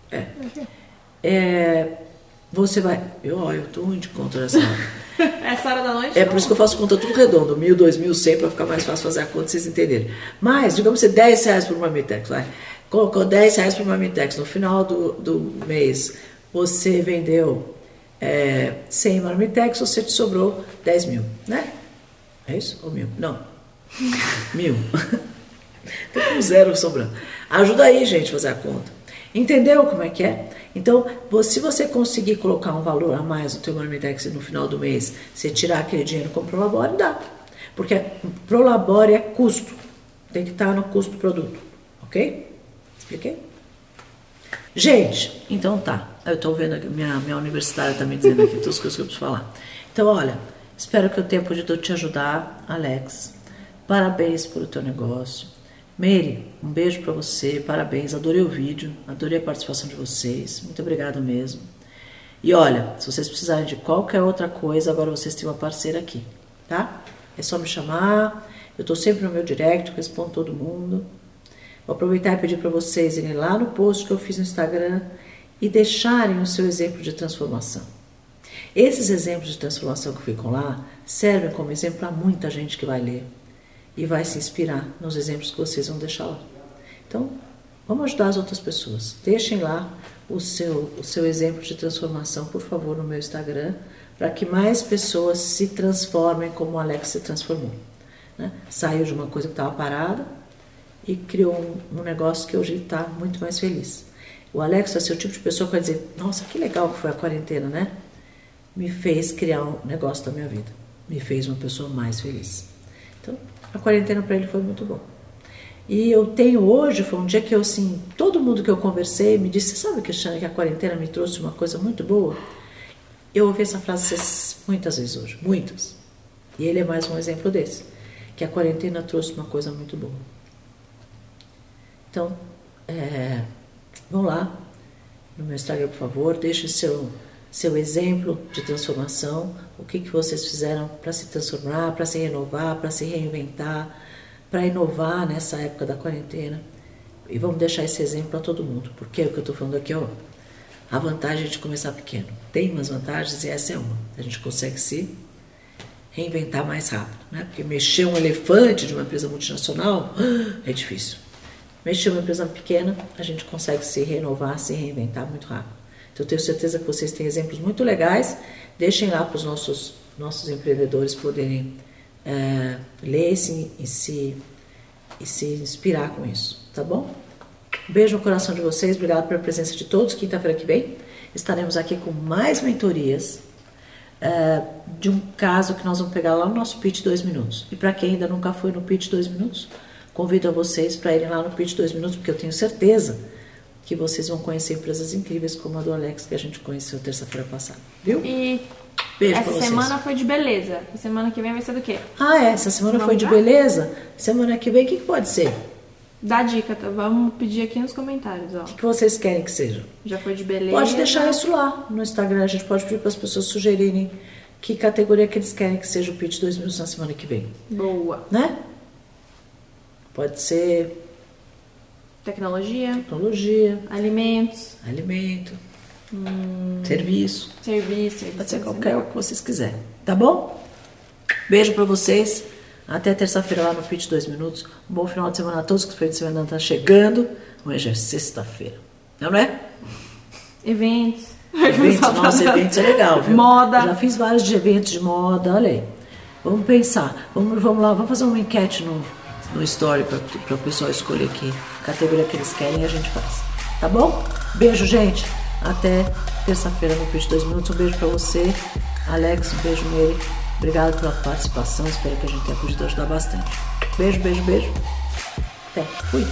É. é você vai, eu, ó, eu tô ruim de conta nessa hora. Essa hora da noite? É por isso que eu faço conta tudo redondo, mil, dois mil, cem, para ficar mais fácil fazer a conta, vocês entenderem. Mas, digamos que 10 reais por Marmitex, vai. Colocou 10 reais por Marmitex, no final do, do mês você vendeu é, 100 Marmitex, você te sobrou 10 mil, né? É isso? Ou mil? Não. mil. Tô com zero sobrando. Ajuda aí, gente, a fazer a conta. Entendeu como é que é? Então, se você conseguir colocar um valor a mais no teu Marmitex no final do mês, você tirar aquele dinheiro com o Prolabore, dá. Porque Prolabore é custo. Tem que estar no custo do produto. Ok? Expliquei? Gente, então tá. Eu estou vendo que minha, minha universitária está me dizendo aqui todas as coisas que eu preciso falar. Então, olha, espero que eu tenha podido te ajudar, Alex. Parabéns pelo teu negócio. Mary, um beijo para você, parabéns, adorei o vídeo, adorei a participação de vocês, muito obrigado mesmo. E olha, se vocês precisarem de qualquer outra coisa, agora vocês têm uma parceira aqui, tá? É só me chamar, eu estou sempre no meu direct, respondo todo mundo. Vou aproveitar e pedir para vocês irem lá no post que eu fiz no Instagram e deixarem o seu exemplo de transformação. Esses exemplos de transformação que ficam lá servem como exemplo para muita gente que vai ler e vai se inspirar nos exemplos que vocês vão deixar lá. Então, vamos ajudar as outras pessoas. Deixem lá o seu, o seu exemplo de transformação, por favor, no meu Instagram, para que mais pessoas se transformem como o Alex se transformou. Né? Saiu de uma coisa que estava parada e criou um, negócio que hoje está muito mais feliz. O Alex vai ser o tipo de pessoa que vai dizer: Nossa, que legal que foi a quarentena, né? Me fez criar um negócio da minha vida, me fez uma pessoa mais feliz. Então, a quarentena para ele foi muito bom. E eu tenho hoje, foi um dia que eu, assim, todo mundo que eu conversei me disse: Sabe, Cristiane, que a quarentena me trouxe uma coisa muito boa? Eu ouvi essa frase muitas vezes hoje, muitas. E ele é mais um exemplo desse, que a quarentena trouxe uma coisa muito boa. Então, é, vão lá no meu Instagram, por favor, deixe seu seu exemplo de transformação, o que, que vocês fizeram para se transformar, para se renovar, para se reinventar, para inovar nessa época da quarentena. E vamos deixar esse exemplo para todo mundo, porque é o que eu estou falando aqui, ó, a vantagem de começar pequeno. Tem umas vantagens e essa é uma. A gente consegue se reinventar mais rápido, né? Porque mexer um elefante de uma empresa multinacional é difícil. Mexer uma empresa pequena, a gente consegue se renovar, se reinventar muito rápido. Então, eu tenho certeza que vocês têm exemplos muito legais. Deixem lá para os nossos, nossos empreendedores poderem é, ler e se, e, se, e se inspirar com isso, tá bom? Beijo no coração de vocês, obrigado pela presença de todos. Quinta-feira que vem estaremos aqui com mais mentorias é, de um caso que nós vamos pegar lá no nosso Pitch 2 Minutos. E para quem ainda nunca foi no Pitch 2 Minutos, convido a vocês para irem lá no Pitch 2 Minutos, porque eu tenho certeza que vocês vão conhecer empresas incríveis como a do Alex, que a gente conheceu terça-feira passada. Viu? E Beijo essa semana foi de beleza. A semana que vem vai ser do quê? Ah, é? Essa semana Vamos foi de beleza? Semana que vem, o que, que pode ser? Dá dica, tá? Vamos pedir aqui nos comentários, ó. O que, que vocês querem que seja? Já foi de beleza. Pode deixar isso lá no Instagram. A gente pode pedir para as pessoas sugerirem que categoria que eles querem que seja o pitch 2 minutos na semana que vem. Boa. Né? Pode ser Tecnologia. Tecnologia. Alimentos. Alimento. Hum, serviço. Serviço. Pode ser qualquer o que vocês quiserem. Tá bom? Beijo para vocês. Até terça-feira lá no Pitch 2 Minutos. Um bom final de semana a todos, que o fim de semana está chegando. Hoje é sexta-feira. Não é? Eventos. Eventos, nossa, eventos é legal, viu? Moda. Já fiz vários de eventos de moda, olha aí. Vamos pensar. Vamos, vamos lá, vamos fazer uma enquete no, no story para o pessoal escolher que categoria que eles querem e a gente faz. Tá bom? Beijo, gente. Até terça-feira no Pitch 2 Minutos. Um beijo para você. Alex, um beijo nele. Obrigado pela participação. Espero que a gente tenha podido ajudar bastante. Beijo, beijo, beijo. Até. Fui.